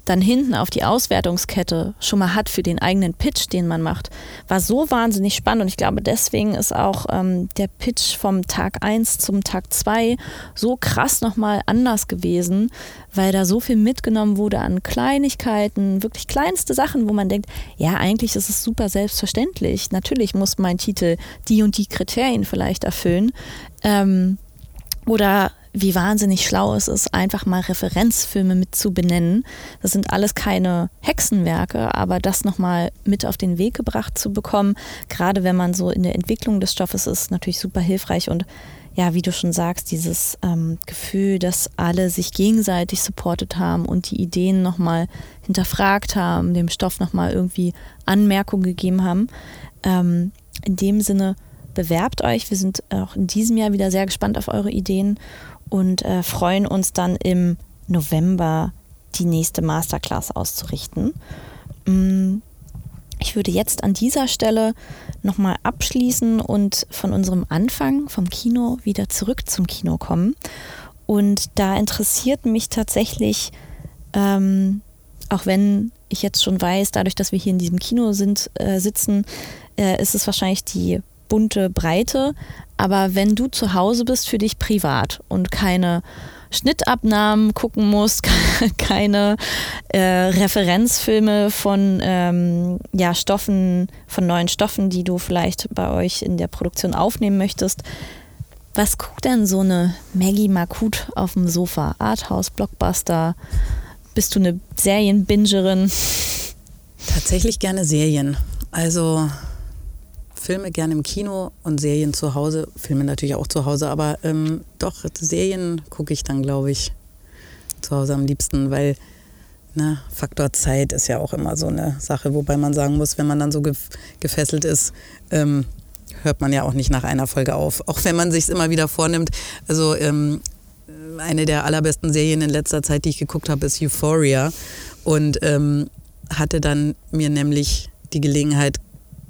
dann hinten auf die Auswertungskette schon mal hat für den eigenen Pitch, den man macht, war so wahnsinnig spannend. Und ich glaube, deswegen ist auch ähm, der Pitch vom Tag 1 zum Tag 2 so krass nochmal anders gewesen, weil da so viel mitgenommen wurde an Kleinigkeiten, wirklich kleinste Sachen, wo man denkt, ja, eigentlich ist es super selbstverständlich. Natürlich muss mein Titel die und die Kriterien vielleicht erfüllen. Ähm, oder wie wahnsinnig schlau es ist, einfach mal Referenzfilme mit zu benennen. Das sind alles keine Hexenwerke, aber das nochmal mit auf den Weg gebracht zu bekommen, gerade wenn man so in der Entwicklung des Stoffes ist, natürlich super hilfreich und ja, wie du schon sagst, dieses ähm, Gefühl, dass alle sich gegenseitig supportet haben und die Ideen nochmal hinterfragt haben, dem Stoff nochmal irgendwie Anmerkungen gegeben haben. Ähm, in dem Sinne, bewerbt euch. Wir sind auch in diesem Jahr wieder sehr gespannt auf eure Ideen und äh, freuen uns dann im November die nächste Masterclass auszurichten. Mm, ich würde jetzt an dieser Stelle nochmal abschließen und von unserem Anfang vom Kino wieder zurück zum Kino kommen. Und da interessiert mich tatsächlich, ähm, auch wenn ich jetzt schon weiß, dadurch, dass wir hier in diesem Kino sind, äh, sitzen, äh, ist es wahrscheinlich die bunte Breite. Aber wenn du zu Hause bist für dich privat und keine Schnittabnahmen gucken musst, keine äh, Referenzfilme von ähm, ja, Stoffen, von neuen Stoffen, die du vielleicht bei euch in der Produktion aufnehmen möchtest. Was guckt denn so eine Maggie Makut auf dem Sofa? Arthouse, Blockbuster? Bist du eine Serienbingerin? Tatsächlich gerne Serien. Also Filme gerne im Kino und Serien zu Hause. Filme natürlich auch zu Hause, aber ähm, doch, Serien gucke ich dann, glaube ich, zu Hause am liebsten, weil ne, Faktor Zeit ist ja auch immer so eine Sache, wobei man sagen muss, wenn man dann so gefesselt ist, ähm, hört man ja auch nicht nach einer Folge auf. Auch wenn man sich immer wieder vornimmt. Also ähm, eine der allerbesten Serien in letzter Zeit, die ich geguckt habe, ist Euphoria. Und ähm, hatte dann mir nämlich die Gelegenheit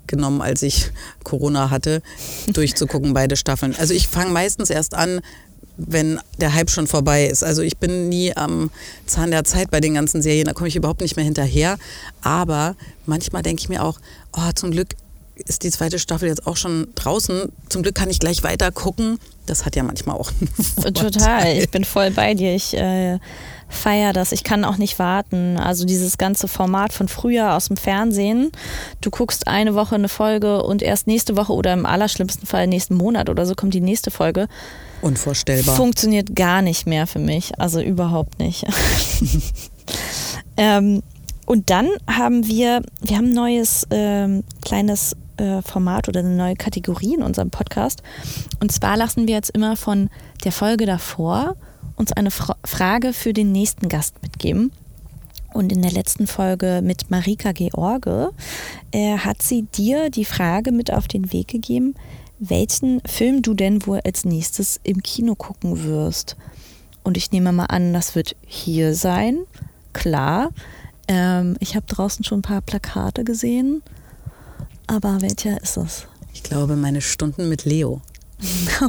genommen, als ich Corona hatte, durchzugucken, beide Staffeln. Also ich fange meistens erst an, wenn der Hype schon vorbei ist. Also ich bin nie am Zahn der Zeit bei den ganzen Serien, da komme ich überhaupt nicht mehr hinterher. Aber manchmal denke ich mir auch, oh, zum Glück ist die zweite Staffel jetzt auch schon draußen. Zum Glück kann ich gleich weiter gucken. Das hat ja manchmal auch Total, ich bin voll bei dir. Ich äh, feiere das. Ich kann auch nicht warten. Also dieses ganze Format von früher aus dem Fernsehen. Du guckst eine Woche eine Folge und erst nächste Woche oder im allerschlimmsten Fall nächsten Monat oder so kommt die nächste Folge. Unvorstellbar. Funktioniert gar nicht mehr für mich. Also überhaupt nicht. ähm, und dann haben wir, wir haben ein neues ähm, kleines äh, Format oder eine neue Kategorie in unserem Podcast. Und zwar lassen wir jetzt immer von der Folge davor uns eine Fra Frage für den nächsten Gast mitgeben. Und in der letzten Folge mit Marika George äh, hat sie dir die Frage mit auf den Weg gegeben, welchen Film du denn wohl als nächstes im Kino gucken wirst. Und ich nehme mal an, das wird hier sein. Klar. Ähm, ich habe draußen schon ein paar Plakate gesehen. Aber welcher ist es? Ich glaube, meine Stunden mit Leo.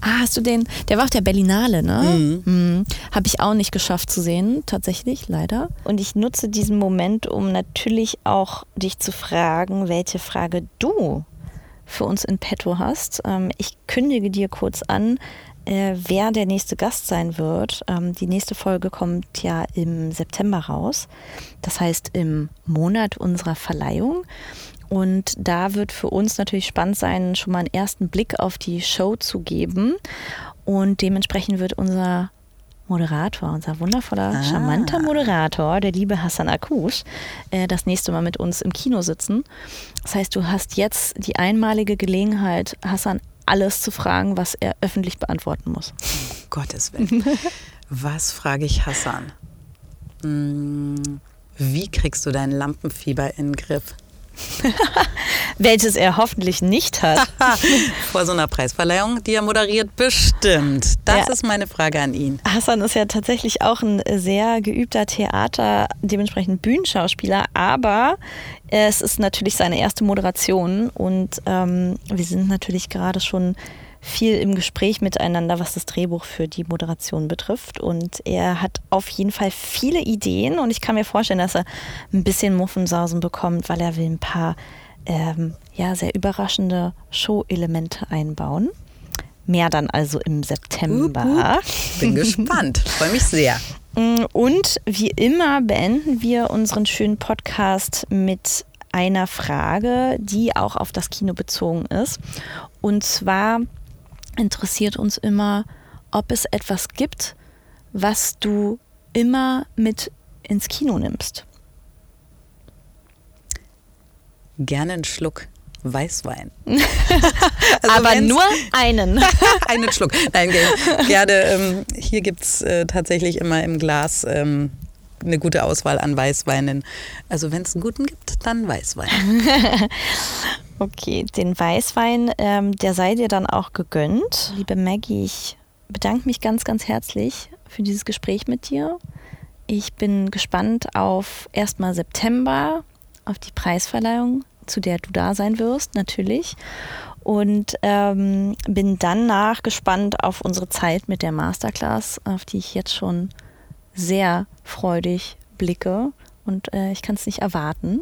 ah, hast du den? Der war auf der Berlinale, ne? Mhm. Mhm. Habe ich auch nicht geschafft zu sehen, tatsächlich, leider. Und ich nutze diesen Moment, um natürlich auch dich zu fragen, welche Frage du für uns in petto hast. Ähm, ich kündige dir kurz an, äh, wer der nächste Gast sein wird. Ähm, die nächste Folge kommt ja im September raus. Das heißt im Monat unserer Verleihung. Und da wird für uns natürlich spannend sein, schon mal einen ersten Blick auf die Show zu geben. Und dementsprechend wird unser Moderator, unser wundervoller, ah. charmanter Moderator, der liebe Hassan Akush, äh, das nächste Mal mit uns im Kino sitzen. Das heißt, du hast jetzt die einmalige Gelegenheit, Hassan alles zu fragen, was er öffentlich beantworten muss. Um Gottes Willen. was frage ich Hassan? Hm, wie kriegst du dein Lampenfieber in den Griff? Welches er hoffentlich nicht hat. Vor so einer Preisverleihung, die er moderiert, bestimmt. Das ja. ist meine Frage an ihn. Hassan ist ja tatsächlich auch ein sehr geübter Theater, dementsprechend Bühnenschauspieler, aber es ist natürlich seine erste Moderation und ähm, wir sind natürlich gerade schon viel im Gespräch miteinander, was das Drehbuch für die Moderation betrifft. Und er hat auf jeden Fall viele Ideen und ich kann mir vorstellen, dass er ein bisschen Muffensausen bekommt, weil er will ein paar ähm, ja, sehr überraschende Show-Elemente einbauen. Mehr dann also im September. Uh, uh. Bin gespannt, freue mich sehr. Mm, und wie immer beenden wir unseren schönen Podcast mit einer Frage, die auch auf das Kino bezogen ist. Und zwar interessiert uns immer, ob es etwas gibt, was du immer mit ins Kino nimmst. Gerne einen Schluck Weißwein. also Aber nur einen. einen Schluck. Nein, gerne. Ähm, hier gibt es äh, tatsächlich immer im Glas ähm, eine gute Auswahl an Weißweinen. Also wenn es einen guten gibt, dann Weißwein. Okay, den Weißwein, ähm, der sei dir dann auch gegönnt. Liebe Maggie, ich bedanke mich ganz, ganz herzlich für dieses Gespräch mit dir. Ich bin gespannt auf erstmal September, auf die Preisverleihung, zu der du da sein wirst, natürlich. Und ähm, bin danach gespannt auf unsere Zeit mit der Masterclass, auf die ich jetzt schon sehr freudig blicke und äh, ich kann es nicht erwarten.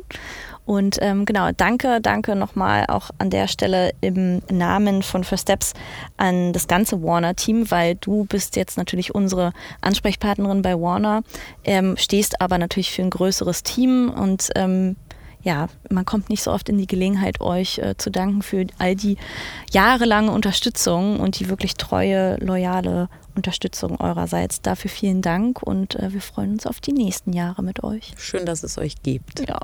Und ähm, genau, danke, danke nochmal auch an der Stelle im Namen von First Steps an das ganze Warner-Team, weil du bist jetzt natürlich unsere Ansprechpartnerin bei Warner, ähm, stehst aber natürlich für ein größeres Team und ähm, ja, man kommt nicht so oft in die Gelegenheit, euch äh, zu danken für all die jahrelange Unterstützung und die wirklich treue, loyale Unterstützung eurerseits. Dafür vielen Dank und äh, wir freuen uns auf die nächsten Jahre mit euch. Schön, dass es euch gibt. Ja.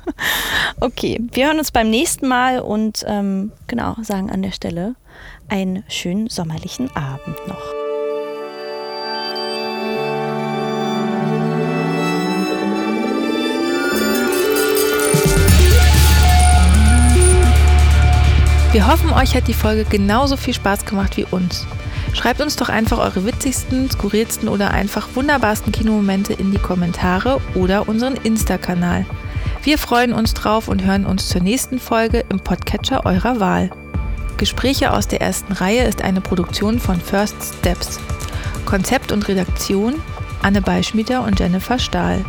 okay, wir hören uns beim nächsten Mal und ähm, genau, sagen an der Stelle einen schönen sommerlichen Abend noch. Wir hoffen, euch hat die Folge genauso viel Spaß gemacht wie uns. Schreibt uns doch einfach eure witzigsten, skurrilsten oder einfach wunderbarsten Kinomomente in die Kommentare oder unseren Insta-Kanal. Wir freuen uns drauf und hören uns zur nächsten Folge im Podcatcher eurer Wahl. Gespräche aus der ersten Reihe ist eine Produktion von First Steps. Konzept und Redaktion Anne Beischmieder und Jennifer Stahl.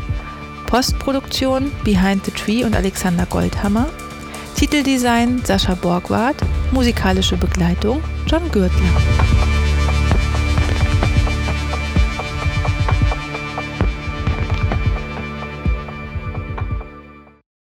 Postproduktion Behind the Tree und Alexander Goldhammer. Titeldesign Sascha Borgward, musikalische Begleitung John Gürtler.